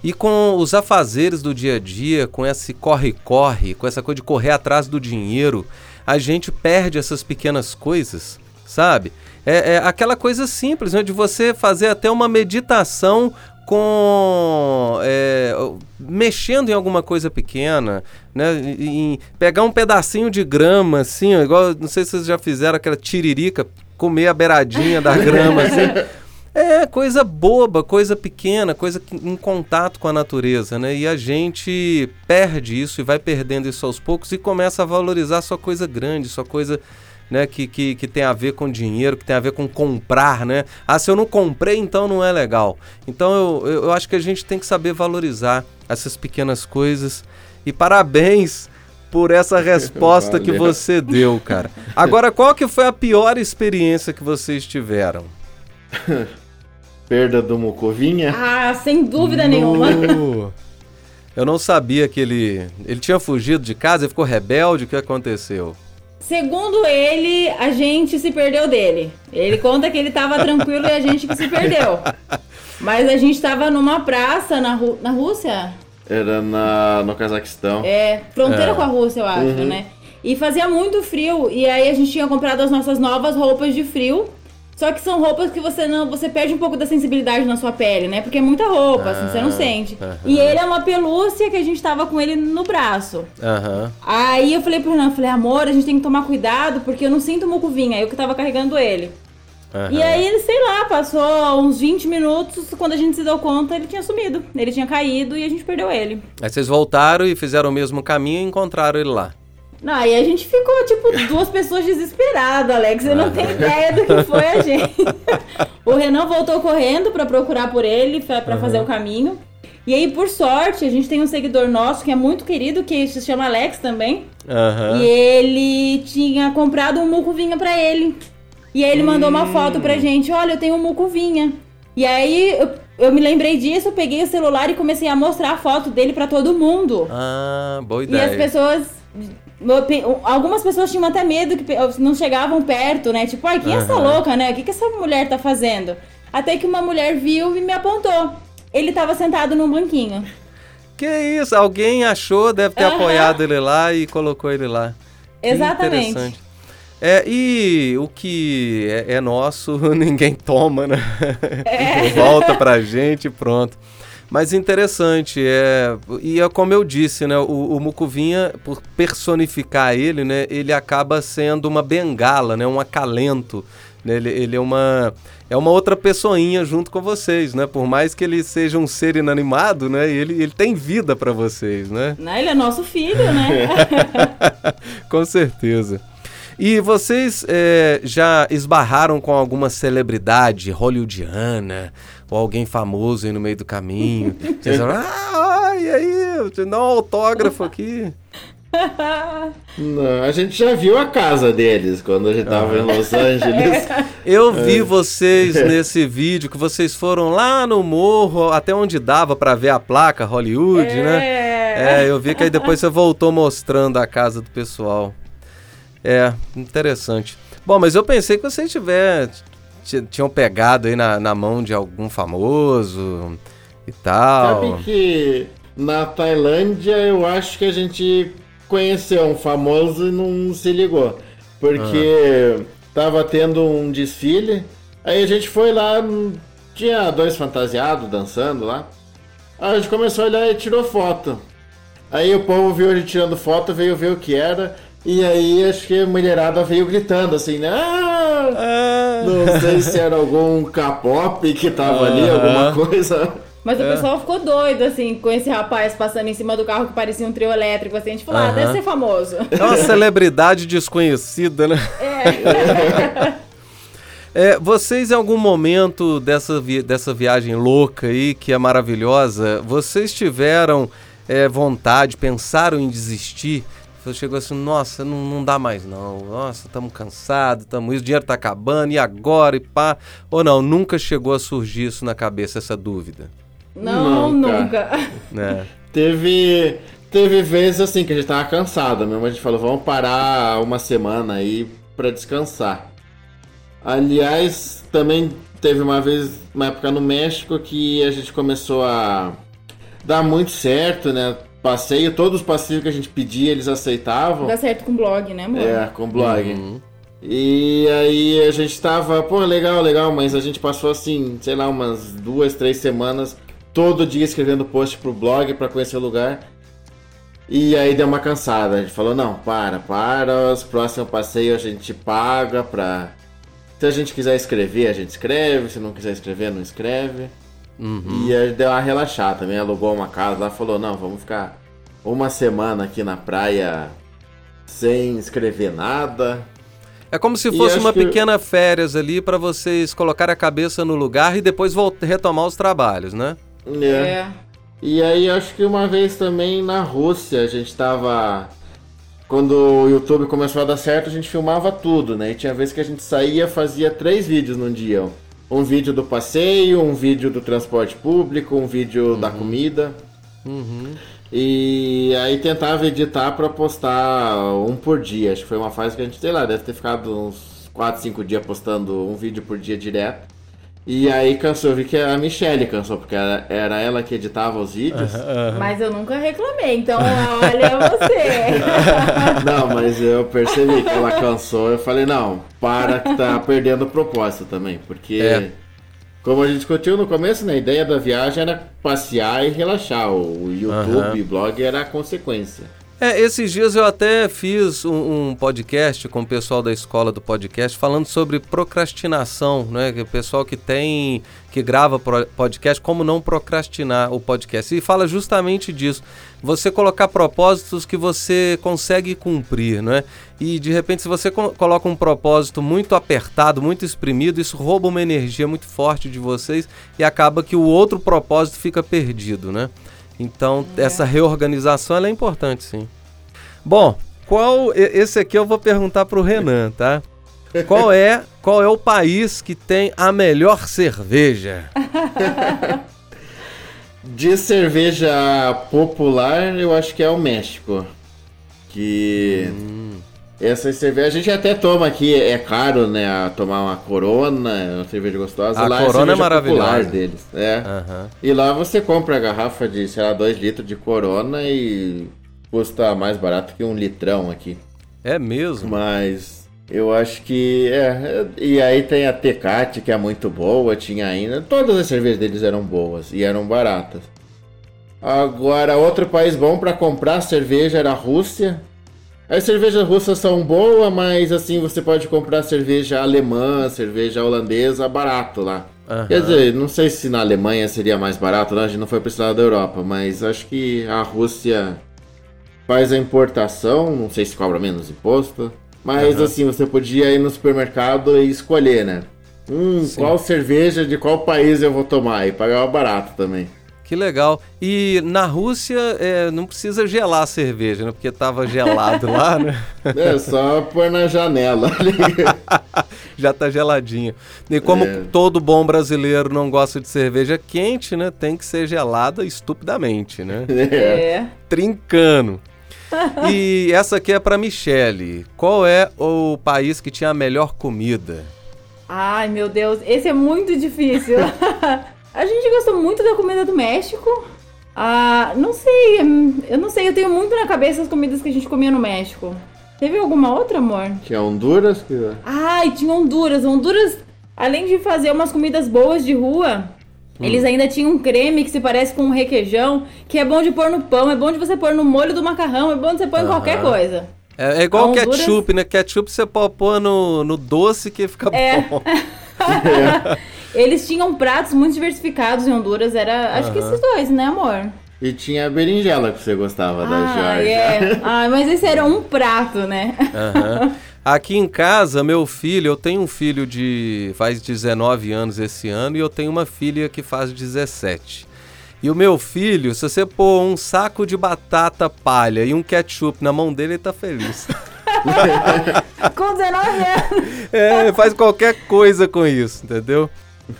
E com os afazeres do dia a dia, com esse corre-corre, com essa coisa de correr atrás do dinheiro, a gente perde essas pequenas coisas, sabe? É, é aquela coisa simples, né, de você fazer até uma meditação com é, mexendo em alguma coisa pequena, né? Em pegar um pedacinho de grama, assim, igual não sei se vocês já fizeram aquela tiririca, comer a beiradinha da *laughs* grama, assim. É coisa boba, coisa pequena, coisa em contato com a natureza, né? E a gente perde isso e vai perdendo isso aos poucos e começa a valorizar sua coisa grande, sua coisa né, que, que, que tem a ver com dinheiro, que tem a ver com comprar, né? Ah, se eu não comprei, então não é legal. Então eu, eu acho que a gente tem que saber valorizar essas pequenas coisas. E parabéns por essa *laughs* resposta que você deu, cara. Agora, qual que foi a pior experiência que vocês tiveram? *laughs* Perda do Mucovinha? Ah, sem dúvida no... nenhuma. Eu não sabia que ele. Ele tinha fugido de casa, ele ficou rebelde, o que aconteceu? Segundo ele, a gente se perdeu dele. Ele conta que ele tava tranquilo e a gente que se perdeu. Mas a gente tava numa praça na, Ru na Rússia. Era na, no Cazaquistão. É, fronteira é. com a Rússia, eu acho, uhum. né? E fazia muito frio. E aí a gente tinha comprado as nossas novas roupas de frio. Só que são roupas que você não. Você perde um pouco da sensibilidade na sua pele, né? Porque é muita roupa, ah, assim, você não ah, sente. Uh -huh. E ele é uma pelúcia que a gente tava com ele no braço. Uh -huh. Aí eu falei pro Renan, falei, amor, a gente tem que tomar cuidado, porque eu não sinto mucuvinha, eu que tava carregando ele. Uh -huh. E aí, sei lá, passou uns 20 minutos, quando a gente se deu conta, ele tinha sumido. Ele tinha caído e a gente perdeu ele. Aí vocês voltaram e fizeram o mesmo caminho e encontraram ele lá. Não, aí a gente ficou, tipo, duas pessoas desesperadas, Alex. Você não tem ideia do que foi a gente. *laughs* o Renan voltou correndo para procurar por ele, para uhum. fazer o caminho. E aí, por sorte, a gente tem um seguidor nosso que é muito querido, que se chama Alex também. Uhum. E ele tinha comprado um mucuvinha para ele. E aí ele mandou uma foto pra hum. gente: olha, eu tenho um mucuvinha. E aí eu, eu me lembrei disso, peguei o celular e comecei a mostrar a foto dele para todo mundo. Ah, boa ideia. E as pessoas Algumas pessoas tinham até medo que não chegavam perto, né? Tipo, ai, quem é essa louca, né? O que, que essa mulher tá fazendo? Até que uma mulher viu e me apontou. Ele tava sentado num banquinho. Que isso? Alguém achou, deve ter uhum. apoiado ele lá e colocou ele lá. Exatamente. É, e o que é, é nosso, *laughs* ninguém toma, né? É. Volta pra gente e pronto. Mas interessante, é, e é como eu disse, né, o, o Mucuvinha, por personificar ele, né, ele acaba sendo uma bengala, né, um acalento, né, ele, ele é uma é uma outra pessoinha junto com vocês, né, por mais que ele seja um ser inanimado, né, ele, ele tem vida para vocês, né? Não, ele é nosso filho, né? *laughs* com certeza. E vocês é, já esbarraram com alguma celebridade hollywoodiana ou alguém famoso aí no meio do caminho? *laughs* Vocês falam, ah, e aí, dou um autógrafo aqui. Não, a gente já viu a casa deles quando a gente tava em Los Angeles. *laughs* Eu vi vocês *laughs* nesse vídeo que vocês foram lá no morro, até onde dava para ver a placa Hollywood, É. né? É, eu vi que aí depois você voltou mostrando a casa do pessoal. É, interessante. Bom, mas eu pensei que vocês tiver, t- tinham pegado aí na, na mão de algum famoso e tal. Sabe que na Tailândia eu acho que a gente conheceu um famoso e não se ligou. Porque tava tendo um desfile, aí a gente foi lá, tinha dois fantasiados dançando lá. Aí a gente começou a olhar e tirou foto. Aí o povo viu a gente tirando foto, veio ver o que era. E aí acho que a mulherada veio gritando assim, né? "Ah!" Ah, Não sei se era algum K-pop que tava ali, Aham. alguma coisa. Mas É. o pessoal ficou doido, assim, com esse rapaz passando em cima do carro que parecia um trio elétrico, assim. A gente falou, ah, Aham. deve ser famoso. é uma celebridade desconhecida, né? *laughs* É, vocês em algum momento dessa, vi- dessa viagem louca aí, que é maravilhosa, vocês tiveram é, vontade, pensaram em desistir? Você chegou assim, nossa, não, não dá mais não, nossa, estamos cansados, tamo, o dinheiro tá acabando, e agora, e pá? Ou não, nunca chegou a surgir isso na cabeça, essa dúvida? Não, Nunca. nunca. *laughs* Né? Teve, teve vezes assim que a gente tava cansado mesmo. A gente falou, vamos parar uma semana aí pra descansar. Aliás, também teve uma vez, uma época no México, que a gente começou a dar muito certo, né? Passeio, todos os passeios que a gente pedia, eles aceitavam. Dá certo com blog, né, amor? É, com blog. Uhum. E aí a gente tava, pô, legal, legal, mas a gente passou assim, sei lá, umas duas, três semanas, todo dia escrevendo post pro blog pra conhecer o lugar. E aí deu uma cansada. A gente falou, não, para, para, os próximos passeios a gente paga pra. Se a gente quiser escrever, a gente escreve, se não quiser escrever, não escreve. Uhum. E aí deu uma relaxada também, alugou uma casa lá, falou, não, vamos ficar uma semana aqui na praia sem escrever nada. É como se fosse uma que- pequena férias ali para vocês colocarem a cabeça no lugar e depois voltar, retomar os trabalhos, né? É. E aí acho que uma vez também na Rússia a gente tava. Quando o YouTube começou a dar certo, a gente filmava tudo, né? E tinha vez que a gente saía fazia três vídeos num dia. Um vídeo do passeio, um vídeo do transporte público, um vídeo da comida. Uhum. E aí tentava editar pra postar um por dia. Acho que foi uma fase que a gente, sei lá, deve ter ficado uns 4, 5 dias postando um vídeo por dia direto. E aí cansou, eu vi que a Michelle cansou, porque era, era ela que editava os vídeos. Mas eu nunca reclamei, então olha você. *laughs* Não, mas eu percebi que ela cansou. Eu falei, não, para que tá perdendo o propósito também. Porque, É. como a gente discutiu no começo, né, a ideia da viagem era passear e relaxar. O YouTube e blog era a consequência. É, esses dias eu até fiz um, um podcast com o pessoal da escola do podcast falando sobre procrastinação, né? O pessoal que tem, que grava podcast, como não procrastinar o podcast. E fala justamente disso. Você colocar propósitos que você consegue cumprir, né? E de repente, se você co- coloca um propósito muito apertado, muito exprimido, isso rouba uma energia muito forte de vocês e acaba que o outro propósito fica perdido, né? Então, essa reorganização ela é importante, sim. Bom, qual esse aqui eu vou perguntar pro Renan, tá? Qual é, qual é o país que tem a melhor cerveja? *laughs* De cerveja popular, eu acho que é o México. Que. Essa cerveja a gente até toma aqui, é caro, né? Tomar uma corona, é uma cerveja gostosa. A lá Corona é cerveja maravilhosa. deles. É. Aham. E lá você compra a garrafa de, sei lá, 2 litros de corona e custa mais barato que um litrão aqui. É mesmo? Mas eu acho que. É, é, e aí tem a Tecate, que é muito boa, tinha ainda. Todas as cervejas deles eram boas e eram baratas. Agora, outro país bom para comprar cerveja era a Rússia. As cervejas russas são boas, mas assim você pode comprar cerveja alemã, cerveja holandesa barato lá. Aham. Quer dizer, não sei se na Alemanha seria mais barato, né? a gente não foi para esse lado da Europa, mas acho que a Rússia faz a importação, não sei se cobra menos imposto, mas Aham. assim você podia ir no supermercado e escolher, né? Hum, Sim. qual cerveja de qual país eu vou tomar e pagava barato também. Que legal. E na Rússia é, não precisa gelar a cerveja, né? Porque tava gelado lá, né? *laughs* É só pôr na janela. *laughs* Já tá geladinho. E como É. todo bom brasileiro não gosta de cerveja quente, né? Tem que ser gelada estupidamente, né? *laughs* é. É. Trincando. E essa aqui é pra Michele. Qual é o país que tinha a melhor comida? Ai, meu Deus, esse é muito difícil. A gente gostou muito da comida do México. Ah, não sei, hum, eu não sei, eu tenho muito na cabeça as comidas que a gente comia no México. Teve alguma outra, amor? Tinha Honduras que. Ai, tinha Honduras. Honduras, além de fazer umas comidas boas de rua, eles ainda tinham um creme que se parece com um requeijão, que é bom de pôr no pão, é bom de você pôr no molho do macarrão, é bom de você pôr em qualquer coisa. É, é igual A Honduras- ketchup, né? Ketchup você pode pôr no, no doce que fica É. bom. *laughs* *laughs* Eles tinham pratos muito diversificados em Honduras, era acho que esses dois, né, amor? E tinha a berinjela que você gostava da Ah, Georgia. é. *laughs* Ah, mas esse era um prato, né? Aqui em casa, meu filho, eu tenho um filho de faz 19 anos esse ano e eu tenho uma filha que faz 17. E o meu filho, se você pôr um saco de batata palha e um ketchup na mão dele, ele tá feliz. *laughs* Com 19 anos. É, faz qualquer coisa com isso, entendeu?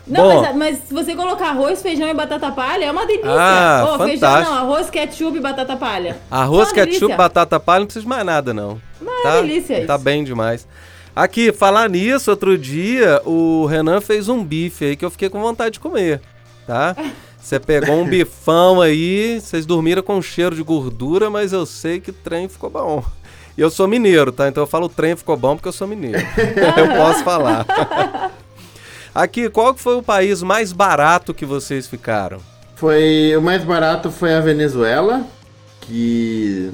Não, Bom. mas, mas se você colocar arroz, feijão e batata palha, é uma delícia. Ah, feijão fantástico. não, arroz, ketchup e batata palha. Arroz, Uma ketchup, delícia. batata palha, não precisa de mais nada, não. Uma tá? delícia Tá isso. bem demais. Aqui, falar nisso, outro dia o Renan fez um bife aí que eu fiquei com vontade de comer, tá? *laughs* Você pegou um bifão aí, vocês dormiram com cheiro de gordura, mas eu sei que o trem ficou bom. E eu sou mineiro, tá? Então eu falo o trem ficou bom porque eu sou mineiro. *laughs* eu posso falar. *laughs* Aqui, qual foi o país mais barato que vocês ficaram? Foi o mais barato foi a Venezuela, que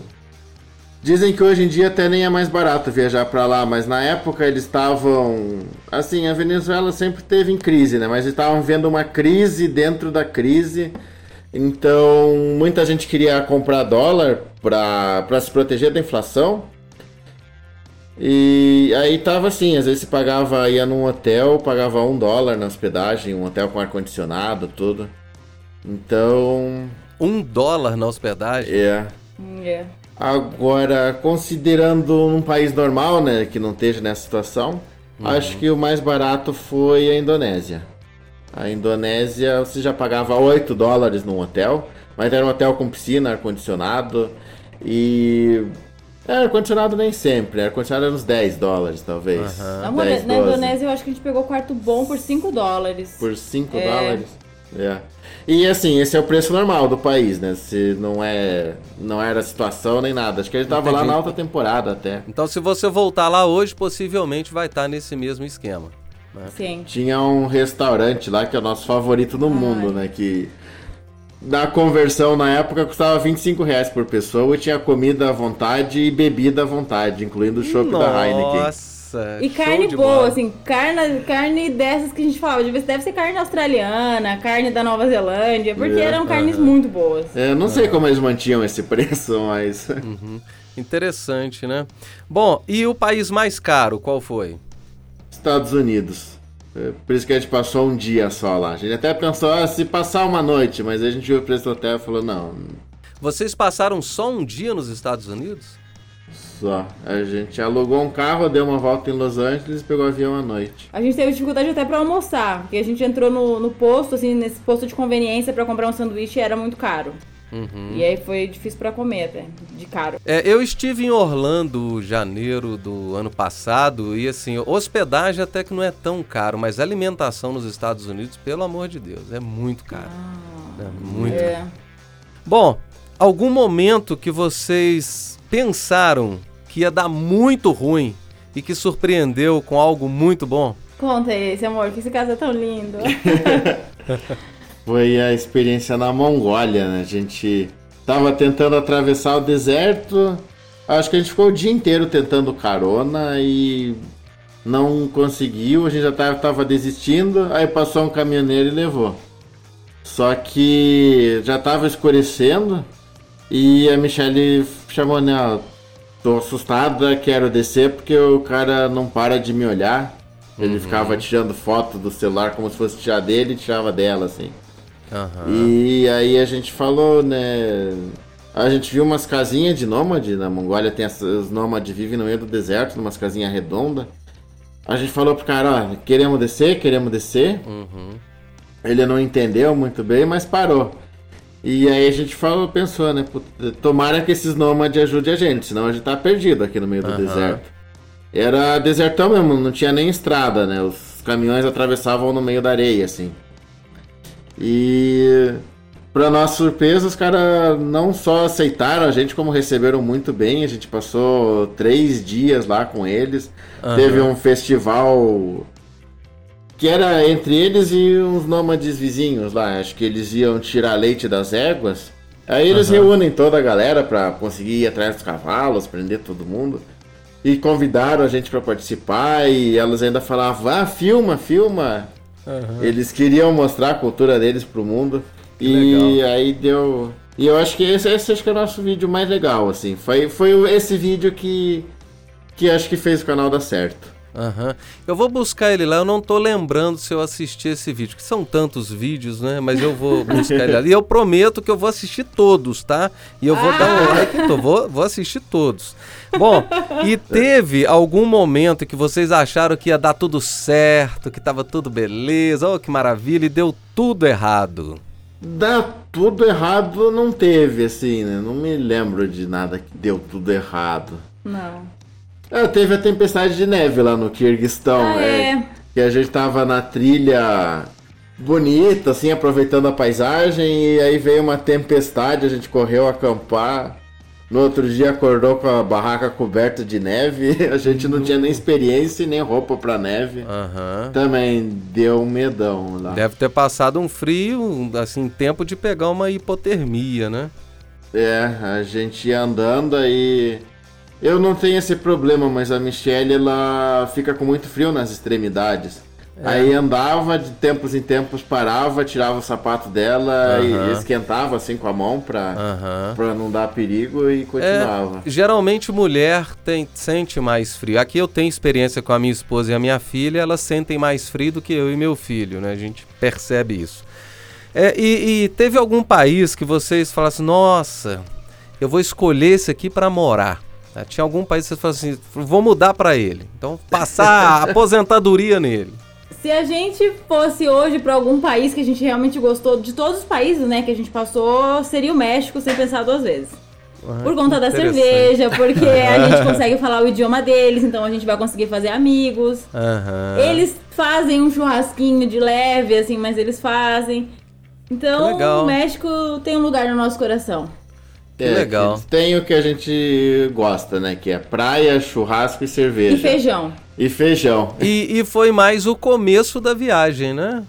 dizem que hoje em dia até nem é mais barato viajar pra lá, mas na época eles estavam assim, a Venezuela sempre teve em crise, né? Mas eles estavam vendo uma crise dentro da crise. Então, muita gente queria comprar dólar para se proteger da inflação. E aí tava assim, às vezes você pagava, ia num hotel, pagava um dólar na hospedagem, um hotel com ar-condicionado, tudo. Então, Um dólar na hospedagem? é. É. Agora, considerando um país normal, né, que não esteja nessa situação, acho que o mais barato foi a Indonésia. A Indonésia, você já pagava 8 dólares num hotel, mas era um hotel com piscina, ar-condicionado e... É, ar-condicionado nem sempre, ar-condicionado era uns 10 dólares, talvez. 10, na 12. Indonésia eu acho que a gente pegou quarto bom por 5 dólares. Por 5 É. dólares. É. E assim, esse é o preço normal do país, né? Se não é. Não era situação nem nada. Acho que ele tava lá Entendi. na alta temporada até. Então, se você voltar lá hoje, possivelmente vai estar nesse mesmo esquema. Sim. Tinha um restaurante lá que é o nosso favorito no mundo, né? Que na conversão na época custava 25 reais por pessoa e tinha comida à vontade e bebida à vontade, incluindo o chopp da Heineken. Nossa! E carne boa, bola. assim, carne, carne dessas que a gente falava. Deve ser carne australiana, carne da Nova Zelândia, porque É, eram carnes muito boas. É, não sei como eles mantinham esse *laughs* preço, mas. Interessante, né? Bom, e o país mais caro, qual foi? Estados Unidos. É, Por isso que a gente passou um dia só lá. A gente até pensou, ah, se passar uma noite, mas a gente viu o preço do hotel e falou, não, Vocês passaram só um dia nos Estados Unidos? só. A gente alugou um carro, deu uma volta em Los Angeles e pegou o avião à noite. A gente teve dificuldade até pra almoçar, porque a gente entrou no, no posto, assim, nesse posto de conveniência pra comprar um sanduíche e era muito caro. Uhum. E aí foi difícil pra comer até, de caro. É, eu estive em Orlando, janeiro do ano passado, e assim, hospedagem até que não é tão caro, mas alimentação nos Estados Unidos, pelo amor de Deus, é muito caro. É muito caro. É. Bom, algum momento que vocês pensaram que ia dar muito ruim e que surpreendeu com algo muito bom? Conta esse, amor, que esse caso é tão lindo. *laughs* foi a experiência na Mongólia, né? A gente tava tentando atravessar o deserto. Acho que a gente ficou o dia inteiro tentando carona e não conseguiu. A gente já tava, tava desistindo. Aí passou um caminhoneiro e levou. Só que já tava escurecendo e a Michelle chamou, né? Tô assustada, quero descer porque o cara não para de me olhar. Ele uhum. ficava tirando foto do celular como se fosse tirar dele e tirava dela, assim. Uhum. E aí a gente falou, né? A gente viu umas casinhas de nômade, na Mongólia tem as, os nômades vivem no meio do deserto, umas casinhas redondas. A gente falou pro cara, ó, queremos descer, queremos descer. Uhum. Ele não entendeu muito bem, mas parou. E aí a gente falou, pensou, né? Tomara que esses nômades ajudem a gente, senão a gente tá perdido aqui no meio do uhum. deserto. Era desertão mesmo, não tinha nem estrada, né? Os caminhões atravessavam no meio da areia, assim. E para nossa surpresa, os caras não só aceitaram a gente, como receberam muito bem. A gente passou três dias lá com eles. Uhum. Teve um festival que era entre eles e uns nômades vizinhos lá. Acho que eles iam tirar leite das éguas. Aí eles uhum. reúnem toda a galera para conseguir ir atrás dos cavalos, prender todo mundo. E convidaram a gente para participar e elas ainda falavam, ah, filma, filma. Uhum. Eles queriam mostrar a cultura deles pro mundo. Que e legal. aí deu. E eu acho que esse, esse acho que é o nosso vídeo mais legal, assim. Foi, foi esse vídeo que, que acho que fez o canal dar certo. Uhum. Eu vou buscar ele lá, eu não tô lembrando se eu assisti esse vídeo, que são tantos vídeos, né? Mas eu vou *laughs* buscar ele ali. E eu prometo que eu vou assistir todos, tá? E eu vou ah. dar um like, então, vou, vou assistir todos. Bom, e teve algum momento que vocês acharam que ia dar tudo certo, que tava tudo beleza, oh que maravilha, e deu tudo errado? Dá tudo errado não teve, assim, né? Não me lembro de nada que deu tudo errado. Não. É, teve a tempestade de neve lá no Kirguistão, ah, né? É. Que a gente tava na trilha bonita, assim, aproveitando a paisagem, e aí veio uma tempestade, a gente correu acampar. No outro dia acordou com a barraca coberta de neve. *laughs* A gente não tinha nem experiência e nem roupa pra neve. Uhum. Também deu um medão lá. Deve ter passado um frio, assim, tempo de pegar uma hipotermia, né? É, a gente ia andando aí. Eu não tenho esse problema, mas a Michelle ela fica com muito frio nas extremidades. É. Aí andava de tempos em tempos, parava, tirava o sapato dela e esquentava assim com a mão pra, pra não dar perigo e continuava. É, geralmente mulher tem, sente mais frio. Aqui eu tenho experiência com a minha esposa e a minha filha, elas sentem mais frio do que eu e meu filho, né? A gente percebe isso. É, e, e teve algum país que vocês falassem, nossa, eu vou escolher esse aqui para morar? Tinha algum país que você falou assim, vou mudar para ele. Então, passar *laughs* a aposentadoria nele. Se a gente fosse hoje para algum país que a gente realmente gostou, de todos os países, né, que a gente passou, seria o México sem pensar duas vezes. Ah, Por conta da cerveja, porque *laughs* a gente consegue falar o idioma deles, então a gente vai conseguir fazer amigos. Uhum. Eles fazem um churrasquinho de leve, assim, mas eles fazem. Então, o México tem um lugar no nosso coração. Que é, legal. Que tem o que a gente gosta, né? Que é praia, churrasco e cerveja. E feijão. E feijão. E, e foi mais o começo da viagem, né?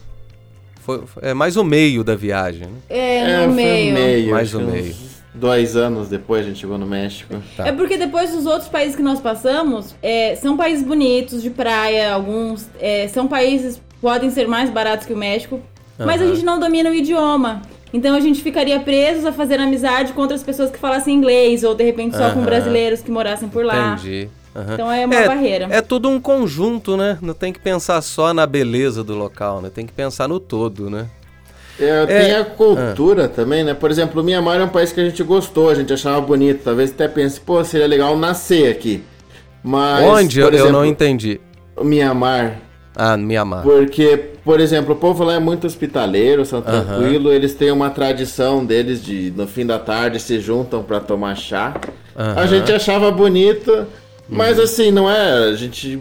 Foi, é mais o meio da viagem. Né? É, é no meio. meio. Mais o meio. Dois anos depois a gente chegou no México. Tá. É porque depois dos outros países que nós passamos, é, são países bonitos, de praia, alguns. É, são países podem ser mais baratos que o México, uhum. mas a gente não domina o idioma. Então a gente ficaria presos a fazer amizade com outras pessoas que falassem inglês, ou de repente só com brasileiros que morassem por lá. Entendi. Uhum. Então é uma é, barreira. É tudo um conjunto, né? Não tem que pensar só na beleza do local, né? Tem que pensar no todo, né? É, tem é, a cultura ah. também, né? Por exemplo, o Mianmar é um país que a gente gostou, a gente achava bonito. Talvez até pense, pô, seria legal nascer aqui. Mas. Onde? Por eu, exemplo, eu não entendi. O Mianmar. Ah, Mianmar. Porque, por exemplo, o povo lá é muito hospitaleiro, são tranquilo, uhum. eles têm uma tradição deles de no fim da tarde se juntam para tomar chá. Uhum. A gente achava bonito, mas uhum. assim, não é, a gente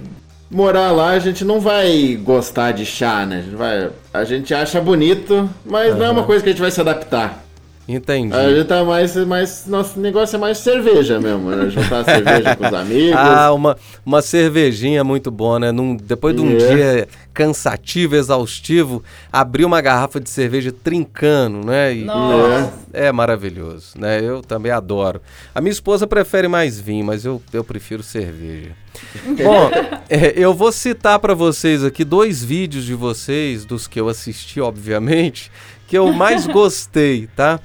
morar lá, a gente não vai gostar de chá, né? A gente, vai, a gente acha bonito, mas não é uma coisa que a gente vai se adaptar. Entendi. A gente tá mais, mais. Nosso negócio é mais cerveja mesmo, né? Juntar cerveja com os amigos. *laughs* Ah, uma, uma cervejinha muito boa, né? Num, depois de um É. dia cansativo, exaustivo, abrir uma garrafa de cerveja trincando, né? E- Nossa. É maravilhoso, né? Eu também adoro. A minha esposa prefere mais vinho, mas eu, eu prefiro cerveja. *laughs* Bom, é, eu vou citar para vocês aqui dois vídeos de vocês, dos que eu assisti, obviamente, que eu mais *laughs* gostei, tá?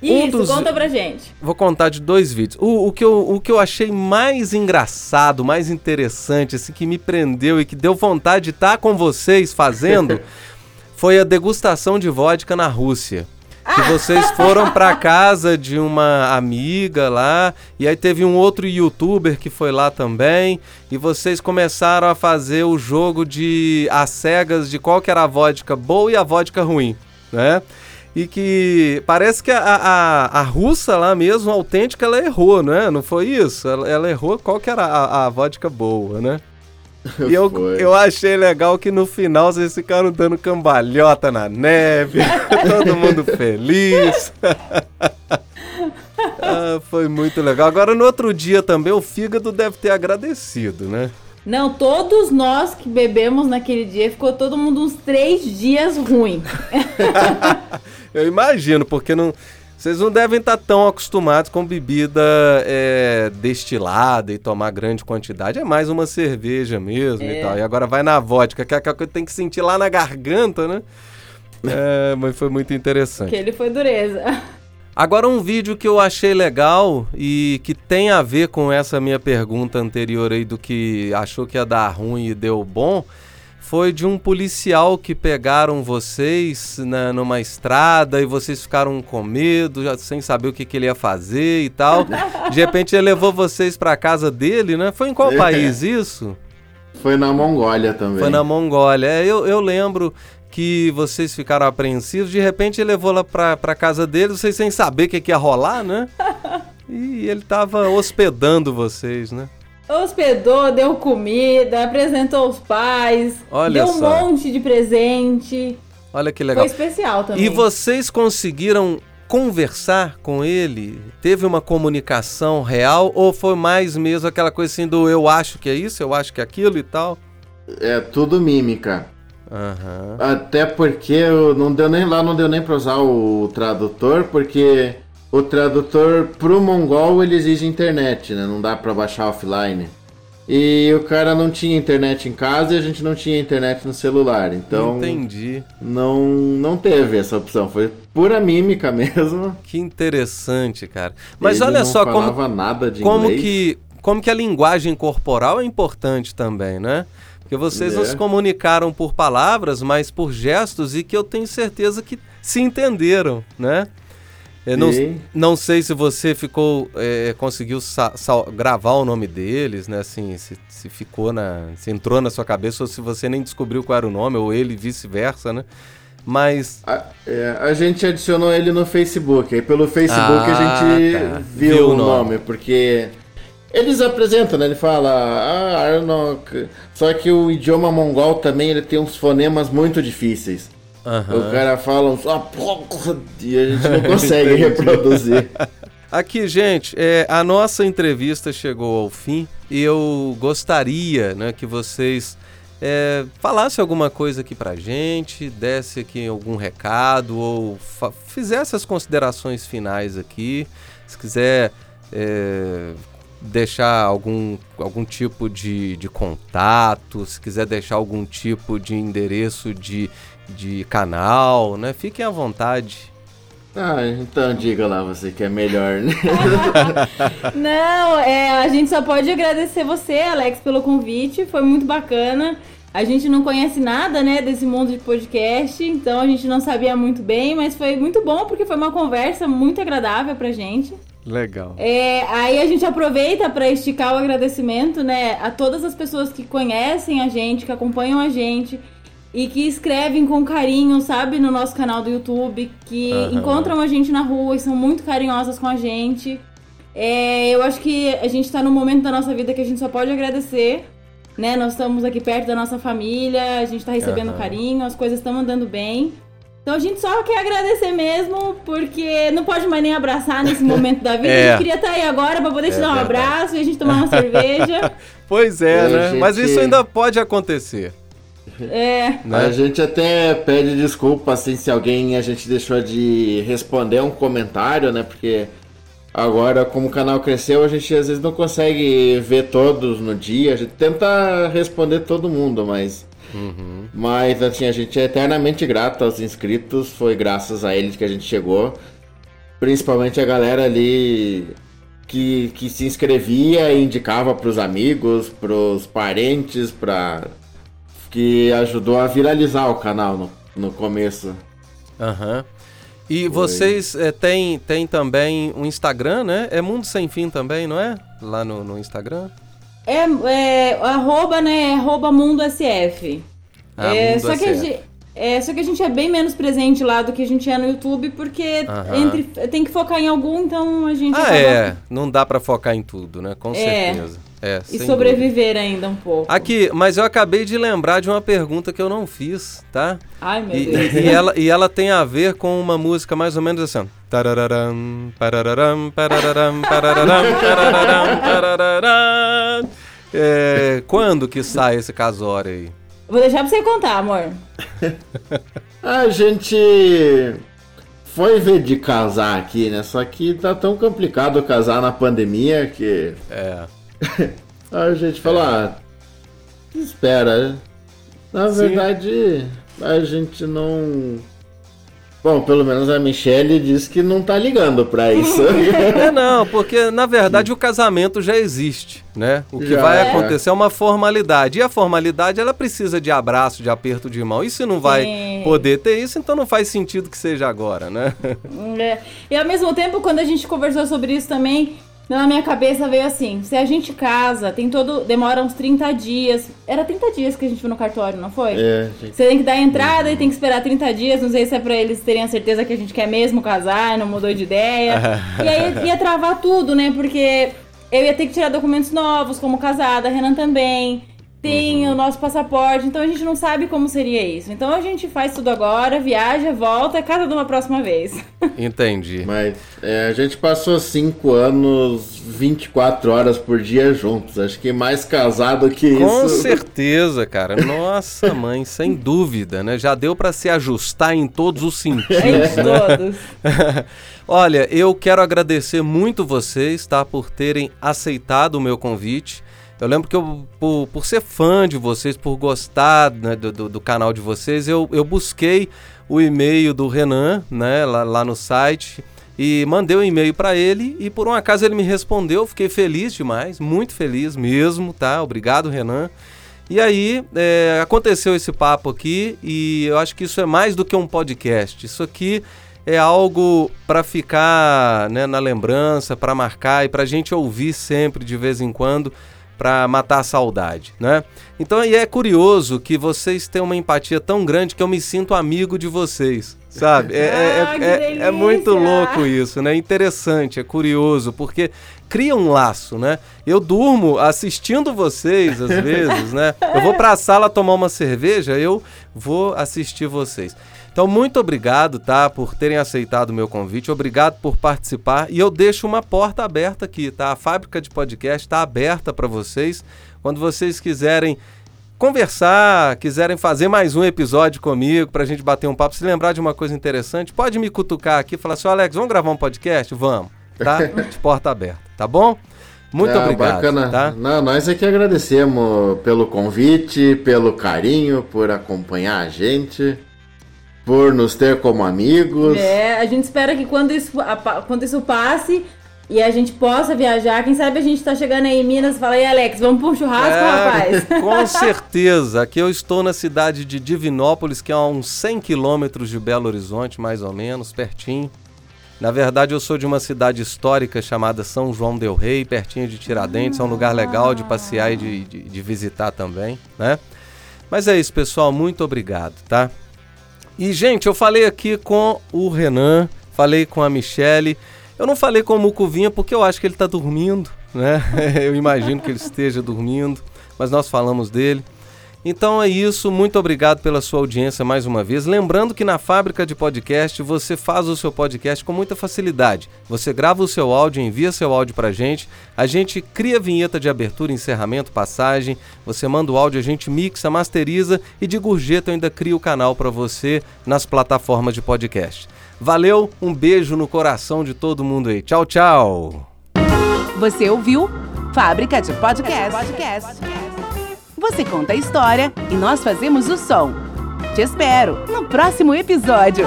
Um Isso, dos- conta pra gente. Vou contar de dois vídeos. O, o que eu, o que eu achei mais engraçado, mais interessante, assim, que me prendeu e que deu vontade de estar com vocês fazendo, *laughs* foi a degustação de vodka na Rússia. Que vocês foram pra *laughs* casa de uma amiga lá, e aí teve um outro youtuber que foi lá também, e vocês começaram a fazer o jogo de as cegas de qual que era a vodka boa e a vodka ruim, né? E que parece que a, a, a russa lá mesmo, autêntica, ela errou, né? Não foi isso? Ela, ela errou qual que era a, a vodka boa, né? E eu, Foi. eu achei legal que no final vocês ficaram dando cambalhota na neve, *laughs* todo mundo feliz. *laughs* Ah, foi muito legal. Agora, no outro dia também, o fígado deve ter agradecido, né? Não, todos nós que bebemos naquele dia, ficou todo mundo uns três dias ruim. *laughs* Eu imagino, porque não, vocês não devem estar tão acostumados com bebida é, destilada e tomar grande quantidade. É mais uma cerveja mesmo e tal. E agora vai na vodka, que é aquela coisa que tem que sentir lá na garganta, né? *laughs* É, mas foi muito interessante. Que ele foi dureza. Agora um vídeo que eu achei legal e que tem a ver com essa minha pergunta anterior aí do que achou que ia dar ruim e deu bom, foi de um policial que pegaram vocês na, numa estrada e vocês ficaram com medo, já sem saber o que, que ele ia fazer e tal. *laughs* De repente ele levou vocês pra casa dele, né? Foi em qual É. país isso? Foi na Mongólia também. Foi na Mongólia. É, eu, eu lembro que vocês ficaram apreensivos, de repente ele levou lá pra, pra casa dele, vocês sem saber o que, que ia rolar, né? *laughs* E ele tava hospedando vocês, né? Hospedou, deu comida, apresentou os pais, Olha deu um só. monte de presente. Olha que legal. Foi especial também. E vocês conseguiram conversar com ele? Teve uma comunicação real ou foi mais mesmo aquela coisa assim do eu acho que é isso, eu acho que é aquilo e tal? É tudo mímica. Aham. Até porque eu não deu nem lá, não deu nem pra usar o tradutor, porque o tradutor pro mongol ele exige internet, né? Não dá pra baixar offline. E o cara não tinha internet em casa e a gente não tinha internet no celular. Então Entendi. não, não teve essa opção. Foi pura mímica *laughs* mesmo. Que interessante, cara. Mas Ele olha não só como nada de como inglês. que como que a linguagem corporal é importante também, né? Porque vocês não É. se comunicaram por palavras, mas por gestos e que eu tenho certeza que se entenderam, né? Eu não, não sei se você ficou é, conseguiu gravar o nome deles, né? Assim, se, se ficou na, se entrou na sua cabeça ou se você nem descobriu qual era o nome ou ele vice-versa, né? Mas A, é, a gente adicionou ele no Facebook. Aí pelo Facebook Ah, a gente tá. viu, Viu o o nome. nome, porque eles apresentam, né? Ele fala ah, Arnok. Só que o idioma mongol também ele tem uns fonemas muito difíceis. Aham. O cara fala uns ah, porra", e a gente não consegue *laughs* reproduzir. Aqui, gente, é, a nossa entrevista chegou ao fim e eu gostaria né, que vocês é, falassem alguma coisa aqui pra gente, desse aqui algum recado ou fizesse as considerações finais aqui. Se quiser é, deixar algum, algum tipo de, de contato, se quiser deixar algum tipo de endereço de, de canal, né? Fiquem à vontade. Ah, então diga lá você que é melhor, né? *laughs* Não, é, a gente só pode agradecer você, Alex, pelo convite. Foi muito bacana. A gente não conhece nada, né, desse mundo de podcast, então a gente não sabia muito bem, mas foi muito bom porque foi uma conversa muito agradável pra gente. Legal. É, aí a gente aproveita para esticar o agradecimento, né, a todas as pessoas que conhecem a gente, que acompanham a gente e que escrevem com carinho, sabe, no nosso canal do YouTube, que Aham. encontram a gente na rua e são muito carinhosas com a gente. É, eu acho que a gente tá num momento da nossa vida que a gente só pode agradecer, né? Nós estamos aqui perto da nossa família, a gente tá recebendo Aham. carinho, as coisas estão andando bem. Então a gente só quer agradecer mesmo, porque não pode mais nem abraçar nesse *laughs* momento da vida. É. A gente queria estar aí agora pra poder te É dar um verdade. abraço e a gente tomar uma *laughs* cerveja. Pois é, É, né? gente- Mas isso ainda pode acontecer. É. A gente até pede desculpa assim se alguém a gente deixou de responder um comentário, né? Porque agora, como o canal cresceu, a gente às vezes não consegue ver todos no dia. A gente tenta responder todo mundo, mas. Mas assim, a gente é eternamente grato aos inscritos. Foi graças a eles que a gente chegou. Principalmente a galera ali que, que se inscrevia e indicava pros amigos, pros parentes, pra que ajudou a viralizar o canal no, no começo. Aham. E vocês eh, têm, têm também um Instagram, né? É Mundo Sem Fim também, não é? Lá no, no Instagram? É, é arroba, né? Arroba Mundo SF. Ah, é, Mundo só, que a SF. gente, é, só que a gente é bem menos presente lá do que a gente é no YouTube, porque entre, tem que focar em algum, então a gente Ah, acaba- é. Não dá pra focar em tudo, né? Com É. certeza. É, E sobreviver ainda um pouco. dúvida. Aqui, mas eu acabei de lembrar de uma pergunta que eu não fiz, tá? Ai, meu E, Deus. e- ela, e ela tem a ver com uma música mais ou menos assim. ó. Tarararam, parararam, parararam, parararam, parararam, parararam. É, quando que sai esse casório aí? Vou deixar pra você contar, amor. *laughs* A gente foi ver de casar aqui, né? Só que tá tão complicado casar na pandemia que É. *laughs* a gente falou, ah, espera. Na Sim. verdade, a gente não. Bom, pelo menos a Michelle disse que não tá ligando pra isso. *laughs* É *laughs* não, porque na verdade o casamento já existe, né? O que Já, vai é. acontecer é uma formalidade. E a formalidade ela precisa de abraço, de aperto de mão. E se não vai Sim. poder ter isso, então não faz sentido que seja agora, né? É. E ao mesmo tempo, quando a gente conversou sobre isso também, na minha cabeça veio assim: se a gente casa, tem todo. demora uns 30 dias. Era 30 dias que a gente foi no cartório, não foi? É, gente. Você tem que dar a entrada e tem que esperar 30 dias. Não sei se é pra eles terem a certeza que a gente quer mesmo casar, não mudou de ideia. *laughs* e aí ia travar tudo, né? Porque eu ia ter que tirar documentos novos, como casada, Renan também. Tem o nosso passaporte, então a gente não sabe como seria isso. Então a gente faz tudo agora, viaja, volta, casa de uma próxima vez. *laughs* Entendi. Mas é, a gente passou 5 anos, 24 horas por dia juntos. Acho que mais casado que Com isso. *laughs* certeza, cara. Nossa, mãe, sem *laughs* dúvida, né? Já deu pra se ajustar em todos os Em sentidos, né? todos. Olha, eu quero agradecer muito vocês, tá? Por terem aceitado o meu convite. Eu lembro que eu, por, por ser fã de vocês, por gostar né, do, do, do canal de vocês, eu, eu busquei o e-mail do Renan, né, lá, lá no site, e mandei um e-mail para ele, e por um acaso ele me respondeu, fiquei feliz demais, muito feliz mesmo, tá? Obrigado, Renan. E aí, é, aconteceu esse papo aqui, e eu acho que isso é mais do que um podcast. Isso aqui é algo para ficar né, na lembrança, para marcar e para gente ouvir sempre de vez em quando para matar a saudade, né? Então, e é curioso que vocês têm uma empatia tão grande que eu me sinto amigo de vocês, sabe? É, é- Ah, que é- é muito louco isso, né? Interessante, é curioso, porque cria um laço, né? Eu durmo assistindo vocês às *laughs* vezes, né? Eu vou para a sala tomar uma cerveja, eu vou assistir vocês. Então, muito obrigado, tá, por terem aceitado o meu convite. Obrigado por participar. E eu deixo uma porta aberta aqui, tá? A fábrica de podcast está aberta para vocês. Quando vocês quiserem conversar, quiserem fazer mais um episódio comigo pra gente bater um papo, se lembrar de uma coisa interessante, pode me cutucar aqui e falar assim: "Ô, Alex, vamos gravar um podcast? Vamos, tá? *laughs* De porta aberta, tá bom? Muito Ah, obrigado, Bacana. tá? Não, nós é que agradecemos pelo convite, pelo carinho, por acompanhar a gente, por nos ter como amigos. É, a gente espera que quando isso, a- quando isso passe e a gente possa viajar, quem sabe a gente tá chegando aí em Minas e fala, e Alex, vamos pra um churrasco, rapaz? É, *laughs* com certeza. Aqui eu estou na cidade de Divinópolis, que é a uns 100 quilômetros de Belo Horizonte, mais ou menos, pertinho. Na verdade, eu sou de uma cidade histórica chamada São João del Rei, pertinho de Tiradentes. É um lugar legal de passear e de, de- de visitar também, né? Mas é isso, pessoal. Muito obrigado, tá? E, gente, eu falei aqui com o Renan, falei com a Michele. Eu não falei com o Mucuvinha porque eu acho que ele tá dormindo, né? *laughs* eu imagino que ele esteja dormindo, mas nós falamos dele. Então é isso, muito obrigado pela sua audiência mais uma vez. Lembrando que na fábrica de podcast você faz o seu podcast com muita facilidade. Você grava o seu áudio, envia seu áudio pra gente, a gente cria vinheta de abertura, encerramento, passagem, você manda o áudio, a gente mixa, masteriza e de gorjeta eu ainda crio o canal para você nas plataformas de podcast. Valeu, um beijo no coração de todo mundo aí. Tchau, tchau. Você ouviu Fábrica de Podcast. Você conta a história e nós fazemos o som. Te espero no próximo episódio.